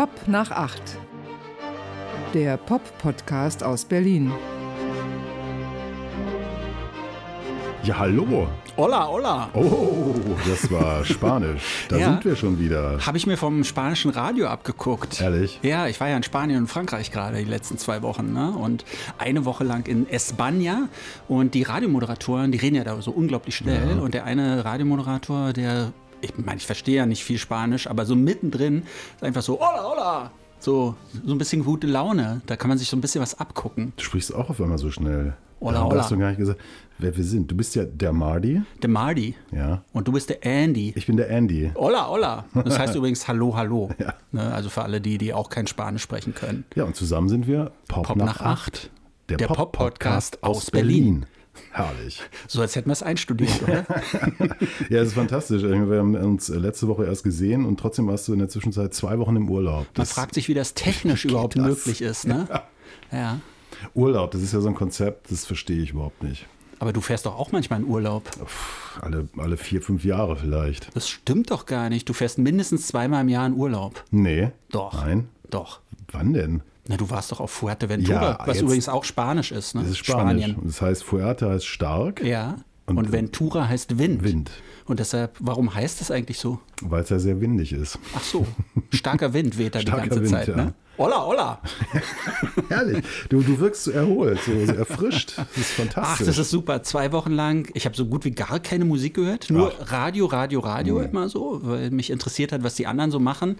Pop nach acht. Der Pop-Podcast aus Berlin. Ja, hallo. Hola, hola. Oh, das war Spanisch. Da Ja. sind wir schon wieder. Habe ich mir vom spanischen Radio abgeguckt. Ehrlich? Ja, ich war ja in Spanien und Frankreich gerade die letzten zwei Wochen. Ne? Und eine Woche lang in España. Und die Radiomoderatoren, die reden ja da so unglaublich schnell. Und der eine Radiomoderator, der, ich meine, ich verstehe ja nicht viel Spanisch, aber so mittendrin ist einfach so, hola, hola. So, so ein bisschen gute Laune. Da kann man sich so ein bisschen was abgucken. Du sprichst auch auf einmal so schnell. Hola, hola. hast du gar nicht gesagt, wer wir sind. Du bist ja der Mardi. Der Mardi. Ja. Und du bist der Andy. Ich bin der Andy. Hola, hola. Das heißt übrigens Hallo, Hallo. Ja. Ne, also für alle die, die auch kein Spanisch sprechen können. Ja, und zusammen sind wir Pop, Pop nach acht. Der, Der Pop-Podcast Pop-Podcast aus aus Berlin. Herrlich. So als hätten wir es einstudiert, oder? Ja, es ist fantastisch. Wir haben uns letzte Woche erst gesehen und trotzdem warst du in der Zwischenzeit zwei Wochen im Urlaub. Man Das fragt sich, wie das technisch überhaupt das? möglich ist, ne? Ja. Urlaub, das ist ja so ein Konzept, das verstehe ich überhaupt nicht. Aber du fährst doch auch manchmal in Urlaub. Alle, alle vier, fünf Jahre vielleicht. Das stimmt doch gar nicht. Du fährst mindestens zweimal im Jahr in Urlaub. Nee. Doch. Nein. Doch. Wann denn? Na, du warst doch auf Fuerteventura, Ja, was übrigens auch Spanisch ist, ne? Das ist Spanisch. Spanien. Das heißt, Fuerte heißt stark, Ja. Und- Und, Ventura heißt Wind. Wind. Und deshalb, warum heißt das eigentlich so? weil es ja sehr windig ist. Ach so, starker Wind weht da die ganze Wind, Zeit, ja. ne? Hola, hola. Herrlich. Du, du wirkst so erholt, so, so erfrischt. Das ist Ach, fantastisch. das ist super. Zwei Wochen lang, ich habe so gut wie gar keine Musik gehört. Nur Radio, Radio, Radio Mhm. immer so, weil mich interessiert hat, was die anderen so machen.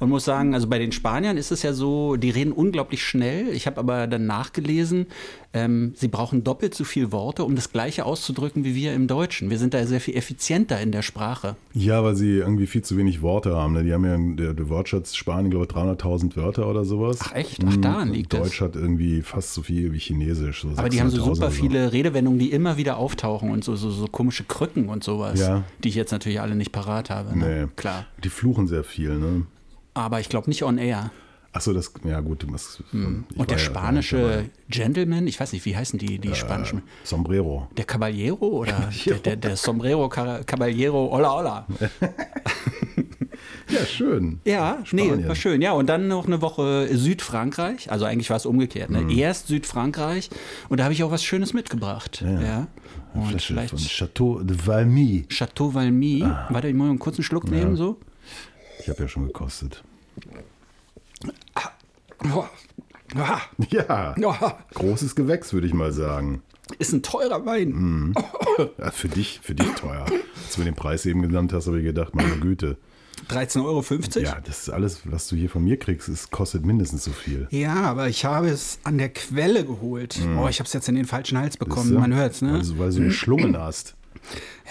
Und muss sagen, also bei den Spaniern ist es ja so, die reden unglaublich schnell. Ich habe aber dann nachgelesen, ähm, sie brauchen doppelt so viel Worte, um das Gleiche auszudrücken wie wir im Deutschen. Wir sind da sehr viel effizienter in der Sprache. ja, weil sie irgendwie viel zu wenig Worte haben. ne? Die haben ja, der, der Wortschatz Spanien, glaube ich, 300.000 Wörter oder sowas. Ach, echt? Ach, daran Mhm. liegt es. Deutsch hat irgendwie fast so viel wie Chinesisch. So Aber die haben so 600.000 super oder so. viele Redewendungen, die immer wieder auftauchen und so, so, so komische Krücken und sowas, Ja. die ich jetzt natürlich alle nicht parat habe. Nee. Ne? Klar. Die fluchen sehr viel, ne? Aber ich glaube nicht on air. Achso, das, ja gut, ich war Hm. Und der spanische Gentleman, ich weiß nicht, wie heißen die, die spanischen? dabei. Sombrero. Der Caballero oder der, der, der Sombrero Caballero, hola, hola. Ja, schön. Ja, nee, Spanien. war schön. Ja, und dann noch eine Woche Südfrankreich. Also eigentlich war es umgekehrt. Mhm. Ne? Erst Südfrankreich und da habe ich auch was Schönes mitgebracht. Ja. Ja. Und Flasche vielleicht von Chateau de Valmy. Chateau Valmy. Warte, ich muss mal einen kurzen Schluck nehmen, so. Ich habe ja schon gekostet. Oh. Ah, Ja, oh, großes Gewächs, würde ich mal sagen. ist ein teurer Wein. Mhm. Ja, für dich, für dich teuer. Als du mir den Preis eben genannt hast, habe ich gedacht, meine Güte. 13,50 Euro. Ja, das ist alles, was du hier von mir kriegst, es kostet mindestens so viel. Ja, aber ich habe es an der Quelle geholt. Oh, ich habe es jetzt in den falschen Hals bekommen. Man hört es, ne? Weil, du- weil du geschlungen hast.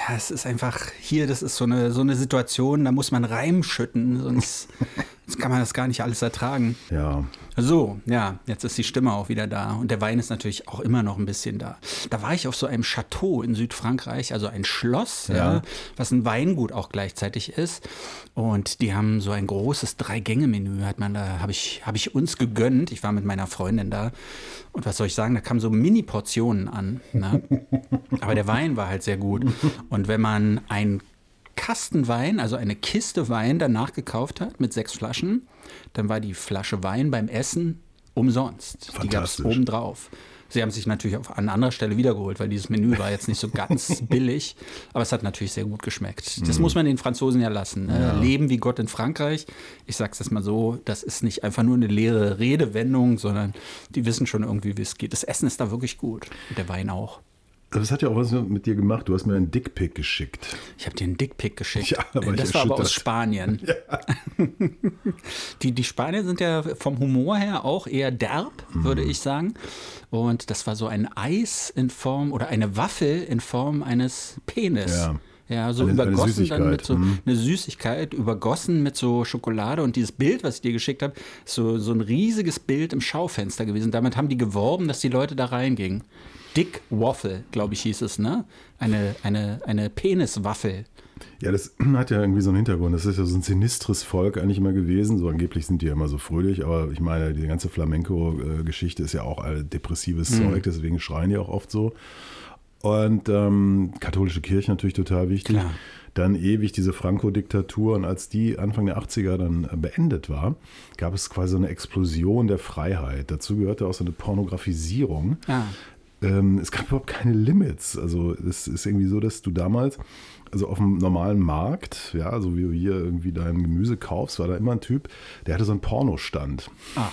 Ja, es ist einfach hier, das ist so eine, so eine Situation, da muss man Reim schütten, sonst, sonst kann man das gar nicht alles ertragen. Ja, So, ja, jetzt ist die Stimme auch wieder da und der Wein ist natürlich auch immer noch ein bisschen da. Da war ich auf so einem Chateau in Südfrankreich, also ein Schloss, ja. Ja. was ein Weingut auch gleichzeitig ist. Und die haben so ein großes Drei-Gänge-Menü, hat man da, habe ich, habe ich uns gegönnt. Ich war mit meiner Freundin da. Und was soll ich sagen, da kamen so Mini-Portionen an. Ne? Aber der Wein war halt sehr gut. Und wenn man ein Kasten Wein, also eine Kiste Wein danach gekauft hat mit sechs Flaschen, dann war die Flasche Wein beim Essen umsonst. Die gab es obendrauf. Sie haben sich natürlich auf, an anderer Stelle wiedergeholt, weil dieses Menü war jetzt nicht so ganz billig, aber es hat natürlich sehr gut geschmeckt. Das muss man den Franzosen ja lassen. Ne? Leben wie Gott in Frankreich. Ich sag's jetzt mal so, das ist nicht einfach nur eine leere Redewendung, sondern die wissen schon irgendwie, wie es geht. Das Essen ist da wirklich gut und der Wein auch. Aber es hat ja auch was mit dir gemacht. Du hast mir einen Dickpick geschickt. Ich habe dir einen Dickpick geschickt. Ja, ich das war aber aus. Spanien. die, die Spanier sind ja vom Humor her auch eher derb, würde Mhm. ich sagen. Und das war so ein Eis in Form oder eine Waffel in Form eines Penis. Ja. Ja, so Eine- eine übergossen dann mit so mhm. eine Süßigkeit, übergossen mit so Schokolade und dieses Bild, was ich dir geschickt habe, ist so, so ein riesiges Bild im Schaufenster gewesen. Damit haben die geworben, dass die Leute da reingingen. Dick Waffle, glaube ich, hieß es, ne? Eine, eine, eine Peniswaffel. Ja, das hat ja irgendwie so einen Hintergrund. Das ist ja so ein sinistres Volk eigentlich immer gewesen. So angeblich sind die ja immer so fröhlich, aber ich meine, die ganze Flamenco-Geschichte ist ja auch depressives Zeug, deswegen schreien die auch oft so. Und ähm, katholische Kirche natürlich total wichtig. Klar. dann ewig diese Franco-Diktatur. Und als die Anfang der 80er dann äh, beendet war, gab es quasi so eine Explosion der Freiheit. Dazu gehörte auch so eine Pornografisierung. Ah. Ähm, es gab überhaupt keine Limits. Also es ist irgendwie so, dass du damals, also auf dem normalen Markt, ja, so wie du hier irgendwie dein Gemüse kaufst, war da immer ein Typ, der hatte so einen Pornostand. Ach,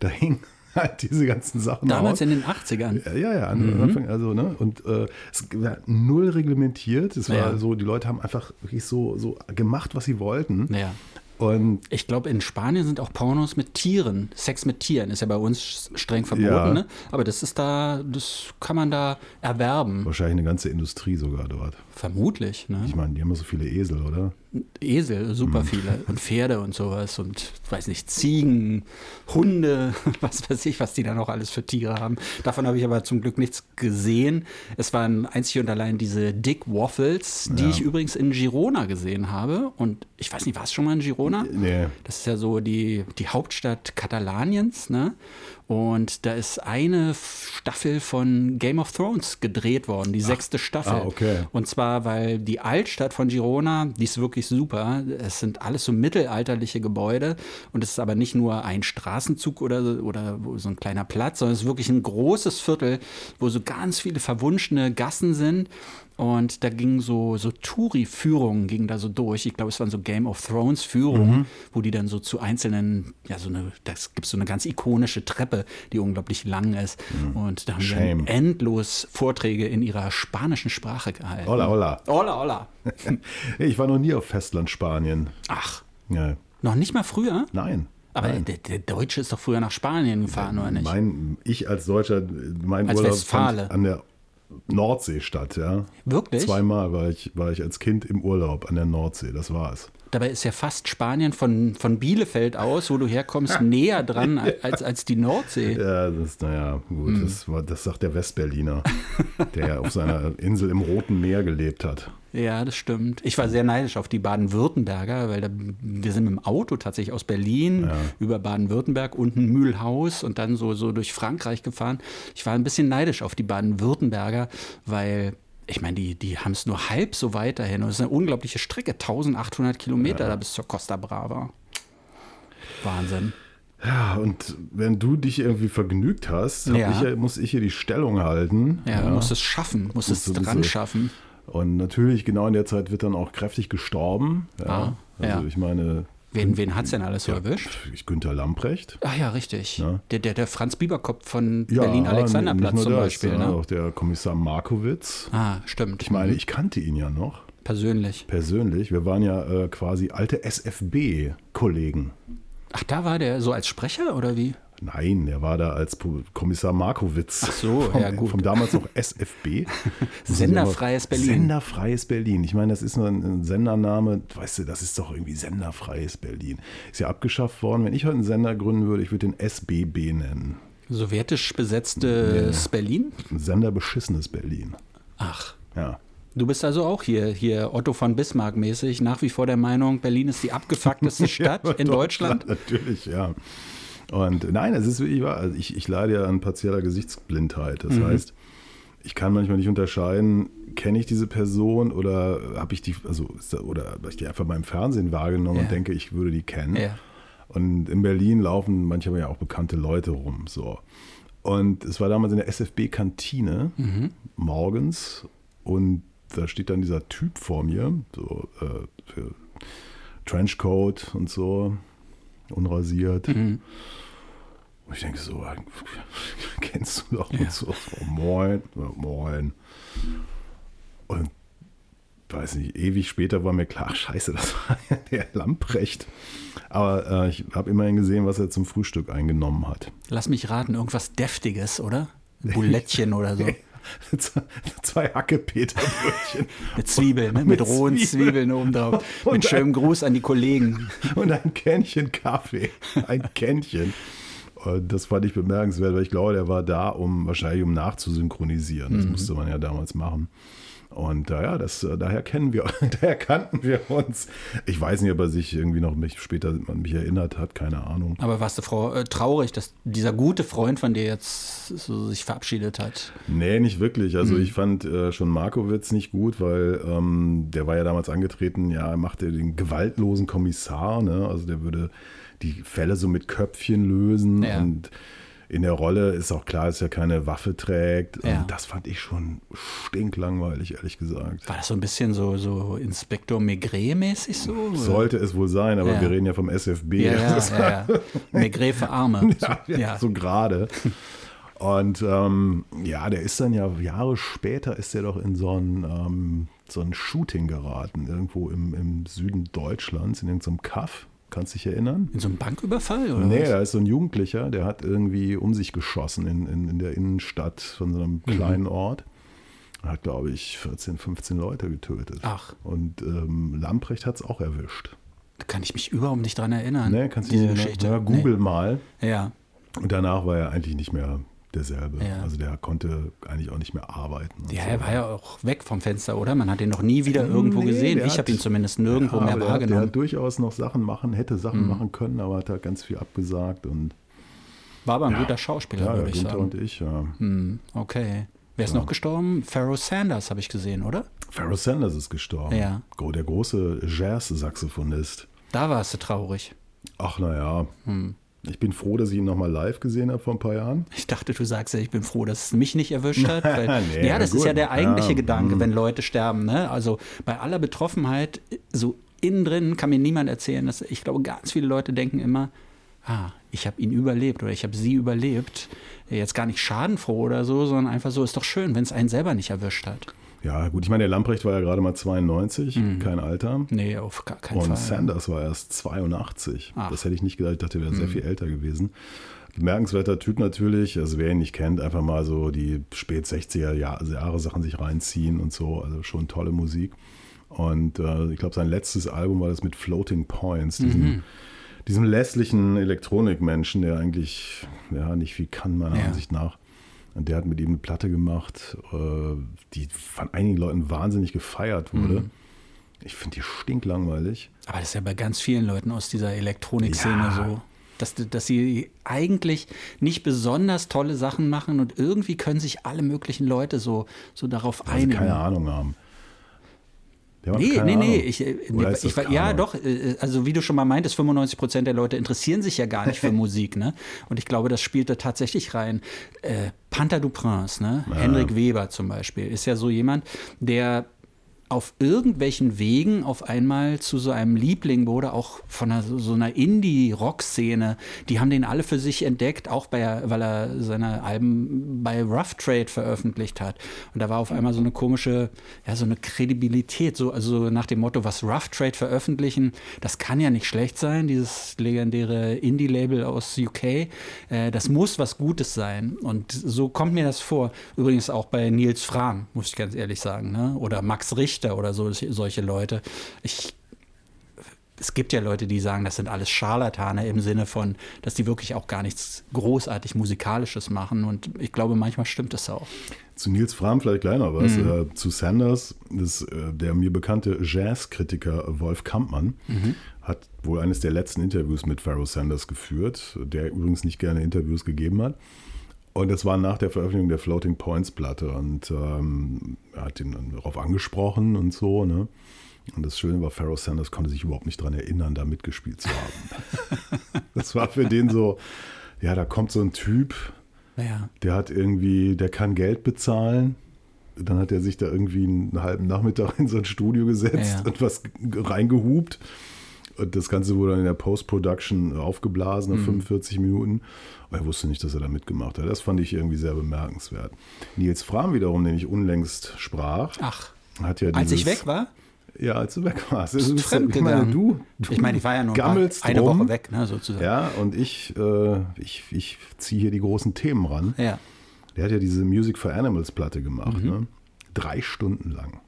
Da hing halt diese ganzen Sachen damals aus. in den 80ern. Ja, ja, ja, an Anfang, also, ne, und äh, es war null reglementiert. Es war Ja. so, die Leute haben einfach wirklich so, so gemacht, was sie wollten. Ja. Und Ich glaube, in Spanien sind auch Pornos mit Tieren. Sex mit Tieren ist ja bei uns streng verboten, Ja. ne? Aber das ist da, das kann man da erwerben. wahrscheinlich eine ganze Industrie sogar dort. Vermutlich, ne? Ich meine, die haben ja so viele Esel, oder? Esel, super viele. Und Pferde und sowas. Und weiß nicht, Ziegen, Hunde, was weiß ich, was die da noch alles für Tiere haben. Davon habe ich aber zum Glück nichts gesehen. Es waren einzig und allein diese Dick Waffles, die Ja. ich übrigens in Girona gesehen habe. Und ich weiß nicht, war es schon mal in Girona? Nee. Das ist ja so die, die Hauptstadt Katalaniens, ne? Und da ist eine Staffel von Game of Thrones gedreht worden, die sechste Staffel. ah, okay. Und zwar, weil die Altstadt von Girona, die ist wirklich super. Es sind alles so mittelalterliche Gebäude und es ist aber nicht nur ein Straßenzug oder, oder so ein kleiner Platz, sondern es ist wirklich ein großes Viertel, wo so ganz viele verwunschene Gassen sind. Und da gingen so, so Touri-Führungen gingen da so durch. Ich glaube, es waren so Game of Thrones-Führungen, Mhm. wo die dann so zu einzelnen, ja, so eine, das gibt so eine ganz ikonische Treppe, die unglaublich lang ist. Und da haben Mhm. Shame. wir endlos Vorträge in ihrer spanischen Sprache gehalten. Hola, hola. Hola, hola. Ich war noch nie auf Festland Spanien. Ach, Ja. noch nicht mal früher? Nein. Aber der, der Deutsche ist doch früher nach Spanien gefahren, oder nicht? Mein, ich als Deutscher, mein Als Urlaub Westfale. an der Nordsee statt, ja. Wirklich? Zweimal war ich, war ich als Kind im Urlaub an der Nordsee, das war's. Dabei ist ja fast Spanien von, von Bielefeld aus, wo du herkommst, näher dran als, als die Nordsee. Ja, das ist, naja, gut, Hm. das, war, das sagt der Westberliner, der auf seiner Insel im Roten Meer gelebt hat. Ja, das stimmt. Ich war sehr neidisch auf die Baden-Württemberger, weil da, wir sind mit dem Auto tatsächlich aus Berlin über Baden-Württemberg unten Mühlhaus und dann so, so durch Frankreich gefahren. Ich war ein bisschen neidisch auf die Baden-Württemberger, weil ich meine, die, die haben es nur halb so weit dahin. Und es ist eine unglaubliche Strecke, 1800 Kilometer da bis zur Costa Brava. Wahnsinn. Ja, und wenn du dich irgendwie vergnügt hast, Ja. ich ja, muss ich hier die Stellung halten. Ja, du musst es schaffen, musst es dran schaffen. Und natürlich, genau in der Zeit wird dann auch kräftig gestorben. Ja. Ah, also ja. ich meine, Wen, wen hat es denn alles so erwischt? ich Günther Lamprecht. Ach ja, richtig. Ja. Der, der, der Franz Bieberkopf von Ja, Berlin-Alexanderplatz zum das, Beispiel. ja, Ne? Auch der Kommissar Markowitz. Ah, stimmt. Ich meine, ich kannte ihn ja noch Persönlich. persönlich. Wir waren ja äh, quasi alte SFB-Kollegen. Ach, da war der so als Sprecher oder wie? Nein, er war da als Kommissar Markowitz. Ach so, vom, ja, gut. Vom damals noch SFB. Senderfreies Berlin. Senderfreies Berlin. Ich meine, das ist nur ein Sendername. Weißt du, das ist doch irgendwie Senderfreies Berlin. Ist ja abgeschafft worden. Wenn ich heute einen Sender gründen würde, ich würde den SBB nennen. Sowjetisch besetztes Berlin? Ein senderbeschissenes Berlin. Ach. Ja. Du bist also auch hier, hier Otto von Bismarck mäßig, nach wie vor der Meinung, Berlin ist die abgefuckteste Stadt Ja, in Deutschland. Natürlich, ja. Und nein, es ist wirklich wahr. Also ich, ich leide ja an partieller Gesichtsblindheit. Mhm. Das heißt, ich kann manchmal nicht unterscheiden, kenne ich diese Person oder habe ich die, also oder habe ich die einfach mal im Fernsehen wahrgenommen Ja. und denke, ich würde die kennen. Ja. Und in Berlin laufen manchmal ja auch bekannte Leute rum. So. Und es war damals in der SFB-Kantine Mhm. morgens und da steht dann dieser Typ vor mir, so äh, für Trenchcoat und so, unrasiert. Mhm. Und ich denke so, kennst du doch und so, so, moin, ja, moin. Und weiß nicht, ewig später war mir klar, scheiße, das war ja der Lamprecht. Aber äh, ich habe immerhin gesehen, was er zum Frühstück eingenommen hat. Lass mich raten, irgendwas Deftiges, oder? Ein Bulettchen oder so. Zwei Hackepeterbrötchen Mit Zwiebeln, ne? Mit mit, rohen Zwiebeln. Zwiebeln obendrauf. Und Mit schönem Gruß an die Kollegen. und ein Kännchen Kaffee. Ein Kännchen. Und das fand ich bemerkenswert, weil ich glaube, der war da, um wahrscheinlich um nachzusynchronisieren. Das musste man ja damals machen. Und äh, ja, das, äh, daher kennen wir, daher kannten wir uns. Ich weiß nicht, ob er sich irgendwie noch mich später an mich erinnert hat, keine Ahnung. Aber warst du Frau, äh, traurig, dass dieser gute Freund von dir jetzt so sich verabschiedet hat? Nee, nicht wirklich. Also mhm. ich fand äh, schon Markowitz nicht gut, weil ähm, der war ja damals angetreten, ja, er machte den gewaltlosen Kommissar, ne? Also der würde die Fälle so mit Köpfchen lösen ja. und in der Rolle ist auch klar, dass er keine Waffe trägt. Ja. Das fand ich schon stinklangweilig, ehrlich gesagt. War das so ein bisschen so, so Inspektor Maigret-mäßig so? Sollte es wohl sein, aber ja. wir reden ja vom SFB. Ja, ja. Maigret für Arme. So, ja, so gerade. Und ähm, ja, der ist dann ja Jahre später ist er doch in so ein, ähm, so ein Shooting geraten, irgendwo im, im Süden Deutschlands, in irgendeinem Kaff. Kannst du dich erinnern? In so einem Banküberfall? Oder nee, was? da ist so ein Jugendlicher, der hat irgendwie um sich geschossen in, in, in der Innenstadt von so einem mhm. kleinen mhm. Ort. Hat, glaube ich, 14, 15 Leute getötet. Ach. Und ähm, Lamprecht hat es auch erwischt. Da kann ich mich überhaupt nicht dran erinnern. Nee, kannst du diese Geschichte. Ja, Google nee. mal. Ja. Und danach war er eigentlich nicht mehr derselbe. Ja. Also der konnte eigentlich auch nicht mehr arbeiten. Ja, so. er war ja auch weg vom Fenster, oder? Man hat ihn noch nie wieder irgendwo nee, gesehen. Ich habe ihn zumindest nirgendwo ja, mehr wahrgenommen. Der hat durchaus noch Sachen machen, hätte Sachen mhm. machen können, aber hat da ganz viel abgesagt und war aber ein ja, guter Schauspieler, ja, würde ich Günther sagen. und ich, ja. Hm, okay. Wer ist noch gestorben? Pharaoh Sanders habe ich gesehen, oder? Pharaoh Sanders ist gestorben. Ja. Der große Jazz-Saxophonist. Da warst du traurig. Ach, naja. Hm. Ich bin froh, dass ich ihn nochmal live gesehen habe vor ein paar Jahren. Ich dachte, du sagst ja, ich bin froh, dass es mich nicht erwischt hat. Weil, nee, ja, das gut. ist ja der eigentliche ja. Gedanke, mhm. wenn Leute sterben. Ne? Also bei aller Betroffenheit, so innen drin kann mir niemand erzählen, dass ich glaube, ganz viele Leute denken immer, ah, ich habe ihn überlebt oder ich habe sie überlebt. Jetzt gar nicht schadenfroh oder so, sondern einfach so, ist doch schön, wenn es einen selber nicht erwischt hat. Ja, gut, ich meine, der Lamprecht war ja gerade mal 92, mhm. kein Alter. Nee, auf gar keinen Und Fall. Und Sanders war erst 82. Ach. Das hätte ich nicht gedacht, ich dachte, er wäre mhm. sehr viel älter gewesen. Bemerkenswerter Typ natürlich, also wer ihn nicht kennt, einfach mal so die spät 60er Jahre Sachen sich reinziehen und so, also schon tolle Musik. Und äh, ich glaube, sein letztes Album war das mit Floating Points, diesem, mhm. diesem lässlichen Elektronikmenschen, der eigentlich ja, nicht viel kann, meiner ja. Ansicht nach. Und der hat mit ihm eine Platte gemacht, äh, die von einigen Leuten wahnsinnig gefeiert wurde. Mhm. Ich finde die stinklangweilig. Aber das ist ja bei ganz vielen Leuten aus dieser Elektronikszene ja. so. Dass, dass sie eigentlich nicht besonders tolle Sachen machen und irgendwie können sich alle möglichen Leute so, so darauf Weil einigen. keine Ahnung haben. Nee, nee, nee, ich, äh, ich, ich ja doch, äh, also wie du schon mal meintest, 95 Prozent der Leute interessieren sich ja gar nicht für Musik, ne? Und ich glaube, das spielt da tatsächlich rein. Äh, Panther du Prince, ne? Ja. Henrik Weber zum Beispiel, ist ja so jemand, der auf irgendwelchen Wegen auf einmal zu so einem Liebling wurde, auch von einer, so einer Indie-Rock-Szene. Die haben den alle für sich entdeckt, auch bei, weil er seine Alben bei Rough Trade veröffentlicht hat. Und da war auf einmal so eine komische, ja, so eine Kredibilität, so, also nach dem Motto, was Rough Trade veröffentlichen, das kann ja nicht schlecht sein, dieses legendäre Indie-Label aus UK. Äh, das muss was Gutes sein. Und so kommt mir das vor. Übrigens auch bei Nils Frahm, muss ich ganz ehrlich sagen, ne? oder Max Richter Richter oder so, solche Leute. Ich, es gibt ja Leute, die sagen, das sind alles Scharlatane im Sinne von, dass die wirklich auch gar nichts großartig Musikalisches machen. Und ich glaube, manchmal stimmt das auch. Zu Nils Fram vielleicht noch was. Mhm. Äh, zu Sanders, das, äh, der mir bekannte Jazzkritiker Wolf Kampmann mhm. hat wohl eines der letzten Interviews mit Pharaoh Sanders geführt, der übrigens nicht gerne Interviews gegeben hat. Und das war nach der Veröffentlichung der Floating Points Platte und ähm, er hat ihn dann darauf angesprochen und so. Ne? Und das Schöne war, Pharaoh Sanders konnte sich überhaupt nicht daran erinnern, da mitgespielt zu haben. das war für den so, ja, da kommt so ein Typ, ja. der hat irgendwie, der kann Geld bezahlen. Dann hat er sich da irgendwie einen halben Nachmittag in so ein Studio gesetzt ja. und was reingehupt. Und das Ganze wurde dann in der Post-Production aufgeblasen nach mhm. 45 Minuten. Aber er wusste nicht, dass er da mitgemacht hat. Das fand ich irgendwie sehr bemerkenswert. Nils Fram wiederum, den ich unlängst sprach, Ach, hat ja als ich weg war? Ja, als du weg warst. Fremd ich meine, du, du ich meine, ich war ja nur eine drum. Woche weg, ne, sozusagen. Ja, und ich, äh, ich, ich ziehe hier die großen Themen ran. Ja. Der hat ja diese Music for Animals Platte gemacht. Mhm. Ne? Drei Stunden lang.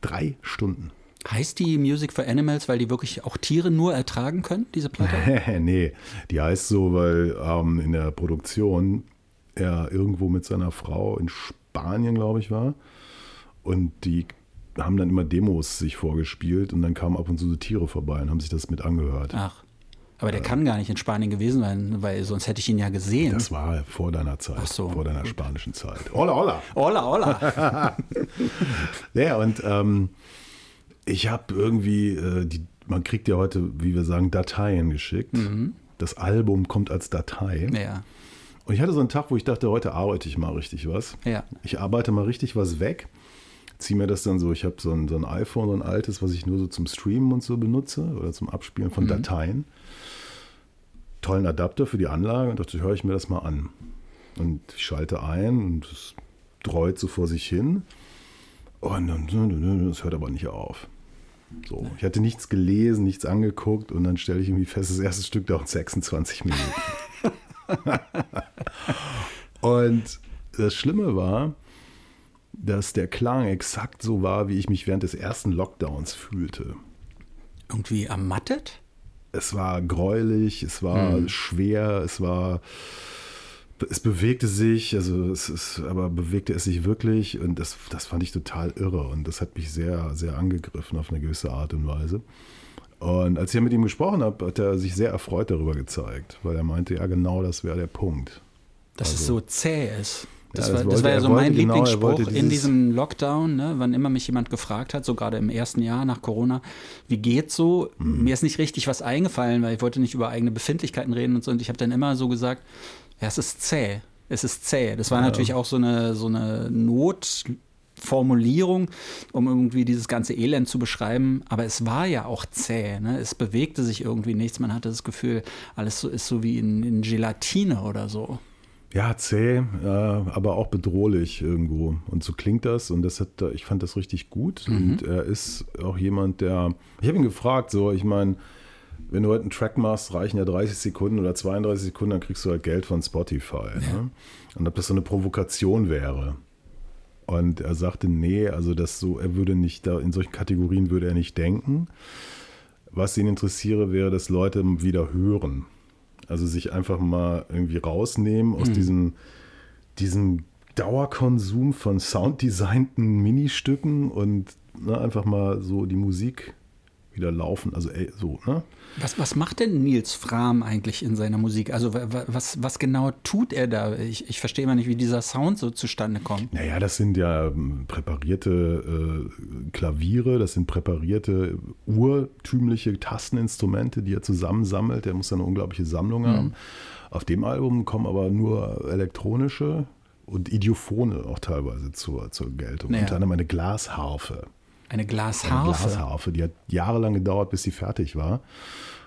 Drei Stunden. Heißt die Music for Animals, weil die wirklich auch Tiere nur ertragen können, diese Platte? nee, die heißt so, weil ähm, in der Produktion er irgendwo mit seiner Frau in Spanien, glaube ich, war Und die haben dann immer Demos sich vorgespielt und dann kamen ab und zu so Tiere vorbei und haben sich das mit angehört. Ach. Aber der kann gar nicht in Spanien gewesen sein, weil sonst hätte ich ihn ja gesehen. Das war vor deiner Zeit, Ach so, vor deiner spanischen Zeit. Hola, hola. Hola, hola. Ja, und ähm, ich habe irgendwie, äh, die, man kriegt ja heute, wie wir sagen, Dateien geschickt. Das Album kommt als Datei. ja. Und ich hatte so einen Tag, wo ich dachte, heute arbeite ich mal richtig was. Ja. Ich arbeite mal richtig was weg. Ziehe mir das dann so, ich habe so ein, so ein iPhone, so ein altes, was ich nur so zum Streamen und so benutze oder zum Abspielen von Dateien. Tollen Adapter für die Anlage und dachte, höre ich mir das mal an. Und ich schalte ein und es dreut so vor sich hin. Und dann, das hört aber nicht auf. So, ich hatte nichts gelesen, nichts angeguckt und dann stelle ich irgendwie fest, das erste Stück dauert 26 Minuten. und das Schlimme war, dass der Klang exakt so war, wie ich mich während des ersten Lockdowns fühlte. Irgendwie ermattet? Es war gräulich, es war schwer, es war, es bewegte sich, also es ist, aber bewegte es sich wirklich und das, das fand ich total irre und das hat mich sehr, sehr angegriffen auf eine gewisse Art und Weise. Und als ich mit ihm gesprochen habe, hat er sich sehr erfreut darüber gezeigt, weil er meinte, ja genau das wäre der Punkt. Dass es so zäh ist. Das, Ja, das war, das wollte- war ja so mein genau, Lieblingsspruch in diesem Lockdown, ne? wann immer mich jemand gefragt hat, so gerade im ersten Jahr nach Corona, wie geht's so? Mhm. Mir ist nicht richtig was eingefallen, weil ich wollte nicht über eigene Befindlichkeiten reden und so. Und ich habe dann immer so gesagt, ja, es ist zäh. Es ist zäh. Das war natürlich auch so eine, so eine Notformulierung, um irgendwie dieses ganze Elend zu beschreiben. Aber es war ja auch zäh. Ne? Es bewegte sich irgendwie nichts. Man hatte das Gefühl, alles so ist so wie in, in Gelatine oder so. Ja, zäh, äh, aber auch bedrohlich irgendwo. Und so klingt das. Und das hat, ich fand das richtig gut. Und er ist auch jemand, der. Ich habe ihn gefragt, so, ich meine, wenn du heute einen Track machst, reichen ja 30 Sekunden oder 32 Sekunden, dann kriegst du halt Geld von Spotify. Ne? Und ob das so eine Provokation wäre. Und er sagte, nee, also das so, er würde nicht da, in solchen Kategorien würde er nicht denken. Was ihn interessiere, wäre, dass Leute wieder hören. Also sich einfach mal irgendwie rausnehmen aus diesem, diesem Dauerkonsum von sounddesignten Ministücken und ne, einfach mal so die Musik wieder laufen. Also ey, so, ne? Was, was macht denn Nils Fram eigentlich in seiner Musik? Also wa- wa- was, was genau tut er da? Ich, ich verstehe mal nicht, wie dieser Sound so zustande kommt. Naja, das sind ja ähm, präparierte äh, Klaviere, das sind präparierte urtümliche Tasteninstrumente, die er zusammensammelt. Er muss ja eine unglaubliche Sammlung haben. Auf dem Album kommen aber nur elektronische und Idiophone auch teilweise zur, zur Geltung. Ja. Unter anderem eine Glasharfe. Eine Eine Glasharfe. Glasharfe, die hat jahrelang gedauert, bis sie fertig war.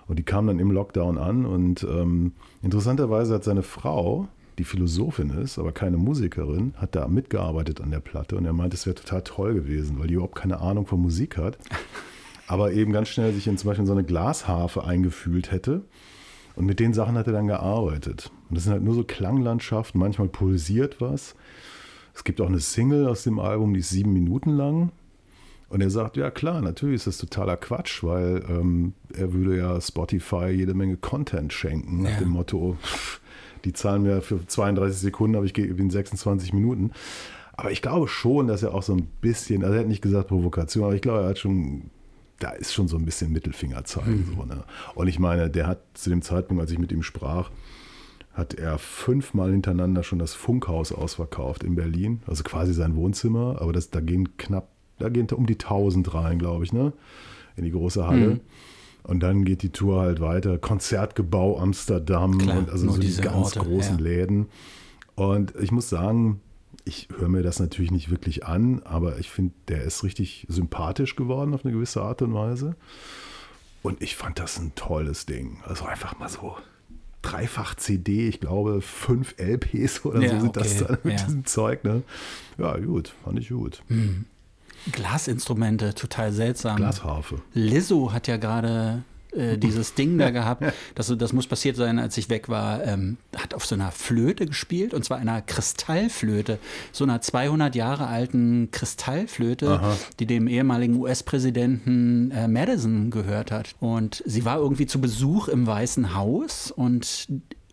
Und die kam dann im Lockdown an. Und ähm, interessanterweise hat seine Frau, die Philosophin ist, aber keine Musikerin, hat da mitgearbeitet an der Platte. Und er meinte, es wäre total toll gewesen, weil die überhaupt keine Ahnung von Musik hat. Aber eben ganz schnell sich in zum Beispiel in so eine Glasharfe eingefühlt hätte. Und mit den Sachen hat er dann gearbeitet. Und das sind halt nur so Klanglandschaften. Manchmal pulsiert was. Es gibt auch eine Single aus dem Album, die ist sieben Minuten lang. Und er sagt, ja klar, natürlich ist das totaler Quatsch, weil ähm, er würde ja Spotify jede Menge Content schenken, nach Ja. dem Motto, die zahlen mir für 32 Sekunden, aber ich gebe ihnen 26 Minuten. Aber ich glaube schon, dass er auch so ein bisschen, also er hat nicht gesagt Provokation, aber ich glaube, er hat schon, da ist schon so ein bisschen Mittelfinger zeigen. So, ne? Und ich meine, der hat zu dem Zeitpunkt, als ich mit ihm sprach, hat er fünfmal hintereinander schon das Funkhaus ausverkauft in Berlin, also quasi sein Wohnzimmer, aber das, da gehen knapp, da gehen um die 1000 rein, glaube ich, ne? In die große Halle. Und dann geht die Tour halt weiter. Konzertgebau Amsterdam Klar, und also so die diese ganz Orte, großen ja. Läden. Und ich muss sagen, ich höre mir das natürlich nicht wirklich an, aber ich finde, der ist richtig sympathisch geworden auf eine gewisse Art und Weise. Und ich fand das ein tolles Ding. Also einfach mal so dreifach CD, ich glaube fünf LPs oder Ja, so sind das okay, dann mit ja. diesem Zeug. Ne? Ja, gut, fand ich gut. Glasinstrumente, total seltsam. Glasharfe. Lizzo hat ja gerade äh, dieses Ding da gehabt. Das, das muss passiert sein, als ich weg war. Ähm, hat auf so einer Flöte gespielt und zwar einer Kristallflöte. So einer 200 Jahre alten Kristallflöte, die dem ehemaligen US-Präsidenten äh, Madison gehört hat. Und sie war irgendwie zu Besuch im Weißen Haus und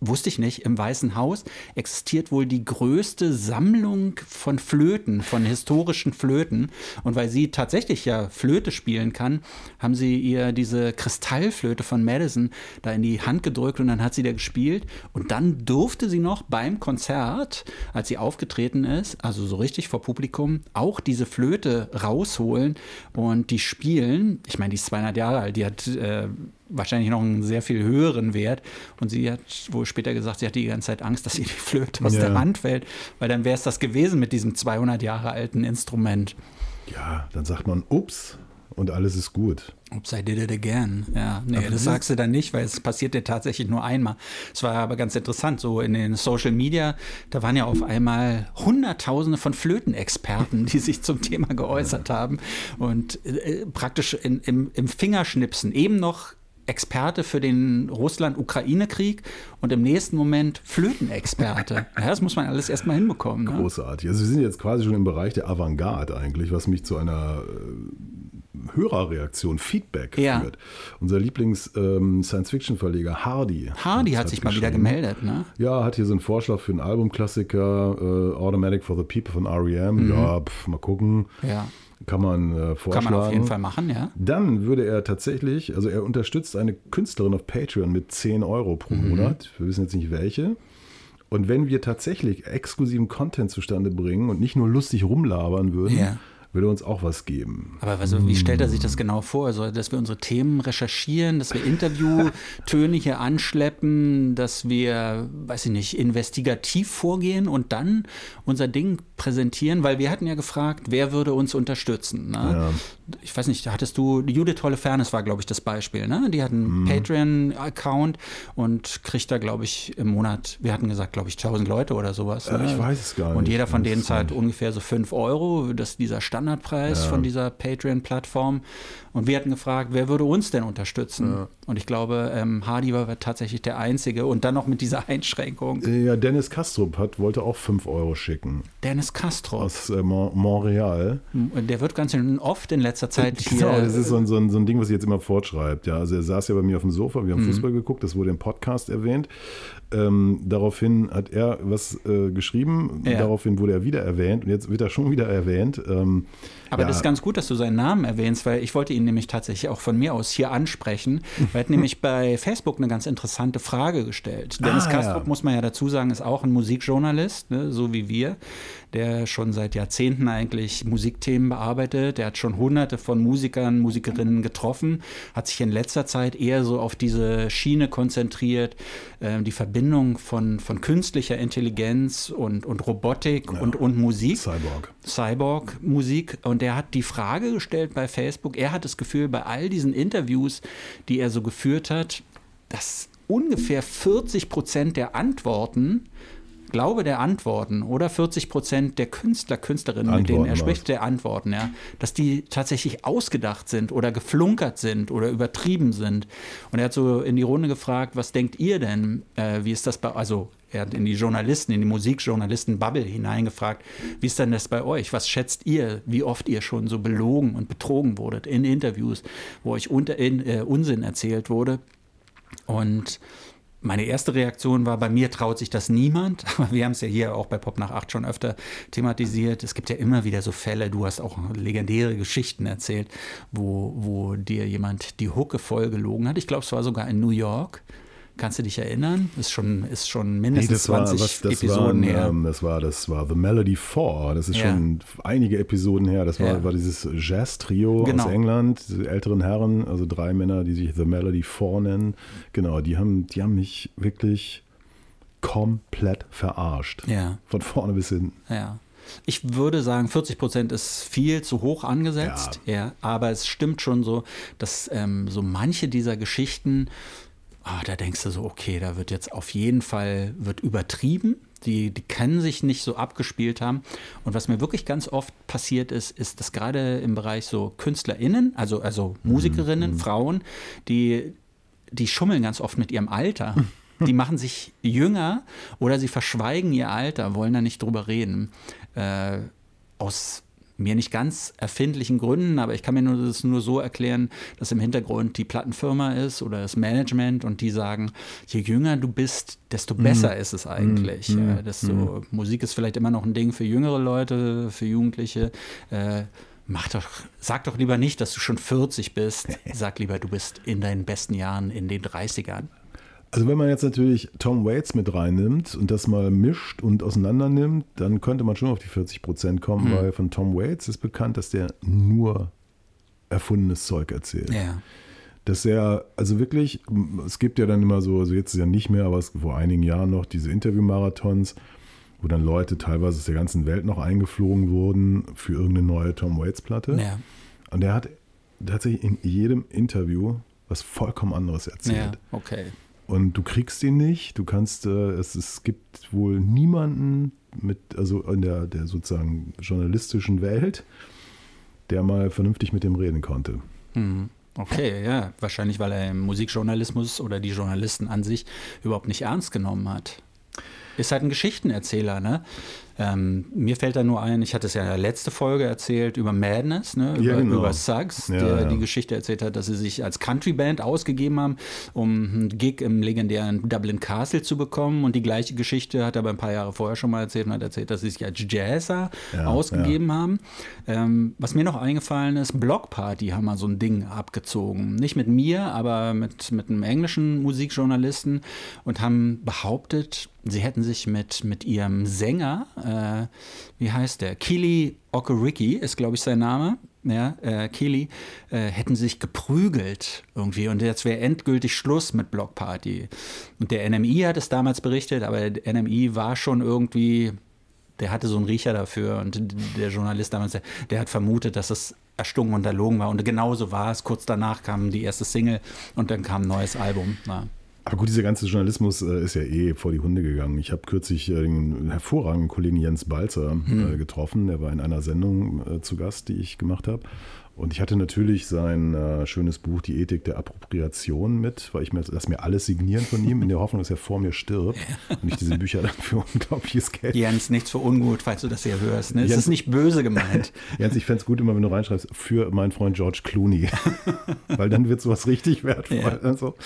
wusste ich nicht, im Weißen Haus existiert wohl die größte Sammlung von Flöten, von historischen Flöten. Und weil sie tatsächlich ja Flöte spielen kann, haben sie ihr diese Kristallflöte von Madison da in die Hand gedrückt und dann hat sie da gespielt. Und dann durfte sie noch beim Konzert, als sie aufgetreten ist, also so richtig vor Publikum, auch diese Flöte rausholen und die spielen. Ich meine, die ist 200 Jahre alt, die hat äh, wahrscheinlich noch einen sehr viel höheren Wert. Und sie hat wohl später gesagt, sie hatte die ganze Zeit Angst, dass ihr die Flöte aus ja. der Hand fällt, weil dann wäre es das gewesen mit diesem 200 Jahre alten Instrument. Ja, dann sagt man, ups, und alles ist gut. Oops, I did it again. Ja, nee, aber das sagst du dann nicht, weil es passiert ja tatsächlich nur einmal. Es war aber ganz interessant, so in den Social Media, da waren ja auf einmal Hunderttausende von Flötenexperten, die sich zum Thema geäußert haben und äh, praktisch in, im, im Fingerschnipsen eben noch Experte für den Russland-Ukraine-Krieg und im nächsten Moment Flötenexperte. Ja, das muss man alles erstmal hinbekommen. Ne? Großartig. Also wir sind jetzt quasi schon im Bereich der Avantgarde eigentlich, was mich zu einer äh, Hörerreaktion, Feedback ja. führt. Unser Lieblings-Science-Fiction-Verleger ähm, Hardy. Hardy hat, hat sich mal wieder gemeldet, ne? Ja, hat hier so einen Vorschlag für einen Albumklassiker, äh, Automatic for the People von REM. Mhm. Ja, pf, mal gucken. Ja. Kann man äh, vorschlagen. Kann man auf jeden Fall machen, ja. Dann würde er tatsächlich, also er unterstützt eine Künstlerin auf Patreon mit 10 Euro pro mhm. Monat. Wir wissen jetzt nicht welche. Und wenn wir tatsächlich exklusiven Content zustande bringen und nicht nur lustig rumlabern würden, ja würde uns auch was geben. Aber also, wie stellt er sich das genau vor? Also, dass wir unsere Themen recherchieren, dass wir Interviewtöne hier anschleppen, dass wir, weiß ich nicht, investigativ vorgehen und dann unser Ding präsentieren? Weil wir hatten ja gefragt, wer würde uns unterstützen? Ne? Ja. Ich weiß nicht, hattest du, Judith Fairness war, glaube ich, das Beispiel. Ne? Die hat einen mhm. Patreon-Account und kriegt da, glaube ich, im Monat, wir hatten gesagt, glaube ich, 1000 Leute oder sowas. Ne? Ich weiß es gar nicht. Und jeder von denen zahlt ungefähr so 5 Euro, dass dieser Standard Standardpreis ja. von dieser Patreon-Plattform. Und wir hatten gefragt, wer würde uns denn unterstützen? Ja. Und ich glaube, ähm, Hardy war tatsächlich der Einzige. Und dann noch mit dieser Einschränkung. Ja, Dennis Kastrup hat, wollte auch 5 Euro schicken. Dennis Kastrup. Aus äh, Montreal. Der wird ganz oft in letzter Zeit hier. Genau, das ist so ein, so, ein, so ein Ding, was sich jetzt immer fortschreibt. Ja, also er saß ja bei mir auf dem Sofa, wir haben mhm. Fußball geguckt, das wurde im Podcast erwähnt. Ähm, daraufhin hat er was äh, geschrieben, ja. daraufhin wurde er wieder erwähnt und jetzt wird er schon wieder erwähnt. Ähm, aber ja. das ist ganz gut, dass du seinen Namen erwähnst, weil ich wollte ihn nämlich tatsächlich auch von mir aus hier ansprechen. Er hat nämlich bei Facebook eine ganz interessante Frage gestellt. Dennis ah, Kastrup, ja. muss man ja dazu sagen, ist auch ein Musikjournalist, ne, so wie wir der schon seit Jahrzehnten eigentlich Musikthemen bearbeitet. Der hat schon hunderte von Musikern, Musikerinnen getroffen, hat sich in letzter Zeit eher so auf diese Schiene konzentriert, äh, die Verbindung von, von künstlicher Intelligenz und, und Robotik ja. und, und Musik. Cyborg. Cyborg-Musik. Und er hat die Frage gestellt bei Facebook, er hat das Gefühl, bei all diesen Interviews, die er so geführt hat, dass ungefähr 40 Prozent der Antworten Glaube der Antworten oder 40 Prozent der Künstler, Künstlerinnen, Antworten mit denen er spricht, der Antworten, ja, dass die tatsächlich ausgedacht sind oder geflunkert sind oder übertrieben sind. Und er hat so in die Runde gefragt, was denkt ihr denn? Äh, wie ist das bei, also er hat in die Journalisten, in die Musikjournalisten-Bubble hineingefragt, wie ist denn das bei euch? Was schätzt ihr, wie oft ihr schon so belogen und betrogen wurdet in Interviews, wo euch unter, in, äh, Unsinn erzählt wurde? Und meine erste Reaktion war, bei mir traut sich das niemand, aber wir haben es ja hier auch bei Pop nach 8 schon öfter thematisiert. Es gibt ja immer wieder so Fälle, du hast auch legendäre Geschichten erzählt, wo, wo dir jemand die Hucke voll gelogen hat. Ich glaube, es war sogar in New York. Kannst du dich erinnern? Ist schon, ist schon mindestens hey, 20 was, Episoden war, her. Ähm, das, war, das war The Melody 4. Das ist ja. schon einige Episoden her. Das war, ja. war dieses Jazz-Trio genau. aus England, diese älteren Herren, also drei Männer, die sich The Melody 4 nennen. Genau, die haben, die haben mich wirklich komplett verarscht. Ja. Von vorne bis hinten. Ja. Ich würde sagen, 40 Prozent ist viel zu hoch angesetzt. Ja. ja aber es stimmt schon so, dass ähm, so manche dieser Geschichten ah, da denkst du so, okay, da wird jetzt auf jeden Fall wird übertrieben. Die, die können sich nicht so abgespielt haben. Und was mir wirklich ganz oft passiert ist, ist, dass gerade im Bereich so KünstlerInnen, also, also Musikerinnen, mhm. Frauen, die, die schummeln ganz oft mit ihrem Alter. Die machen sich jünger oder sie verschweigen ihr Alter, wollen da nicht drüber reden. Äh, aus mir nicht ganz erfindlichen Gründen, aber ich kann mir nur das nur so erklären, dass im Hintergrund die Plattenfirma ist oder das Management und die sagen, je jünger du bist, desto Mhm. besser ist es eigentlich. Äh, desto, Musik ist vielleicht immer noch ein Ding für jüngere Leute, für Jugendliche. Äh, mach doch, sag doch lieber nicht, dass du schon 40 bist. Sag lieber, du bist in deinen besten Jahren in den 30ern. Also wenn man jetzt natürlich Tom Waits mit reinnimmt und das mal mischt und auseinander nimmt, dann könnte man schon auf die 40 Prozent kommen, weil von Tom Waits ist bekannt, dass der nur erfundenes Zeug erzählt. Ja. Dass er, also wirklich, es gibt ja dann immer so, also jetzt ist ja nicht mehr, aber es vor einigen Jahren noch diese Interviewmarathons, wo dann Leute teilweise aus der ganzen Welt noch eingeflogen wurden für irgendeine neue Tom Waits-Platte. Ja. Und der hat tatsächlich in jedem Interview was vollkommen anderes erzählt. Ja, okay. Und du kriegst ihn nicht. Du kannst, äh, es, es gibt wohl niemanden mit, also in der, der sozusagen journalistischen Welt, der mal vernünftig mit dem reden konnte. Hm. Okay, ja. Wahrscheinlich, weil er im Musikjournalismus oder die Journalisten an sich überhaupt nicht ernst genommen hat. Ist halt ein Geschichtenerzähler, ne? Ähm, mir fällt da nur ein, ich hatte es ja in der letzten Folge erzählt über Madness, ne? über, Ja, genau. über Suggs, Ja, der ja. die Geschichte erzählt hat, dass sie sich als Countryband ausgegeben haben, um einen Gig im legendären Dublin Castle zu bekommen. Und die gleiche Geschichte hat er aber ein paar Jahre vorher schon mal erzählt und hat erzählt, dass sie sich als Jazzer Ja, ausgegeben haben. Ähm, was mir noch eingefallen ist, Block Party haben mal so ein Ding abgezogen. Nicht mit mir, aber mit, mit einem englischen Musikjournalisten und haben behauptet, sie hätten sich mit, mit ihrem Sänger, äh, wie heißt der? Kili Okereke ist, glaube ich, sein Name. Ja, äh, Kili, äh, hätten sich geprügelt irgendwie und jetzt wäre endgültig Schluss mit Block Party. Und der NMI hat es damals berichtet, aber der NMI war schon irgendwie der hatte so einen Riecher dafür und der Journalist damals, der, der hat vermutet, dass es erstunken und erlogen war und genauso war es. Kurz danach kam die erste Single und dann kam ein neues Album. Ja. Aber gut, dieser ganze Journalismus äh, ist ja eh vor die Hunde gegangen. Ich habe kürzlich äh, den hervorragenden Kollegen Jens Balzer äh, getroffen. Der war in einer Sendung äh, zu Gast, die ich gemacht habe. Und ich hatte natürlich sein äh, schönes Buch Die Ethik der Appropriation mit, weil ich mir lass mir alles signieren von ihm, in der Hoffnung, dass er vor mir stirbt und ich diese Bücher dann für unglaubliches Geld Jens, nichts für ungut, falls du das hier hörst. Ne? Es Jens- ist nicht böse gemeint. Jens, ich fände es gut immer, wenn du reinschreibst, für meinen Freund George Clooney. Weil dann wird sowas richtig wertvoll. Ja. Also.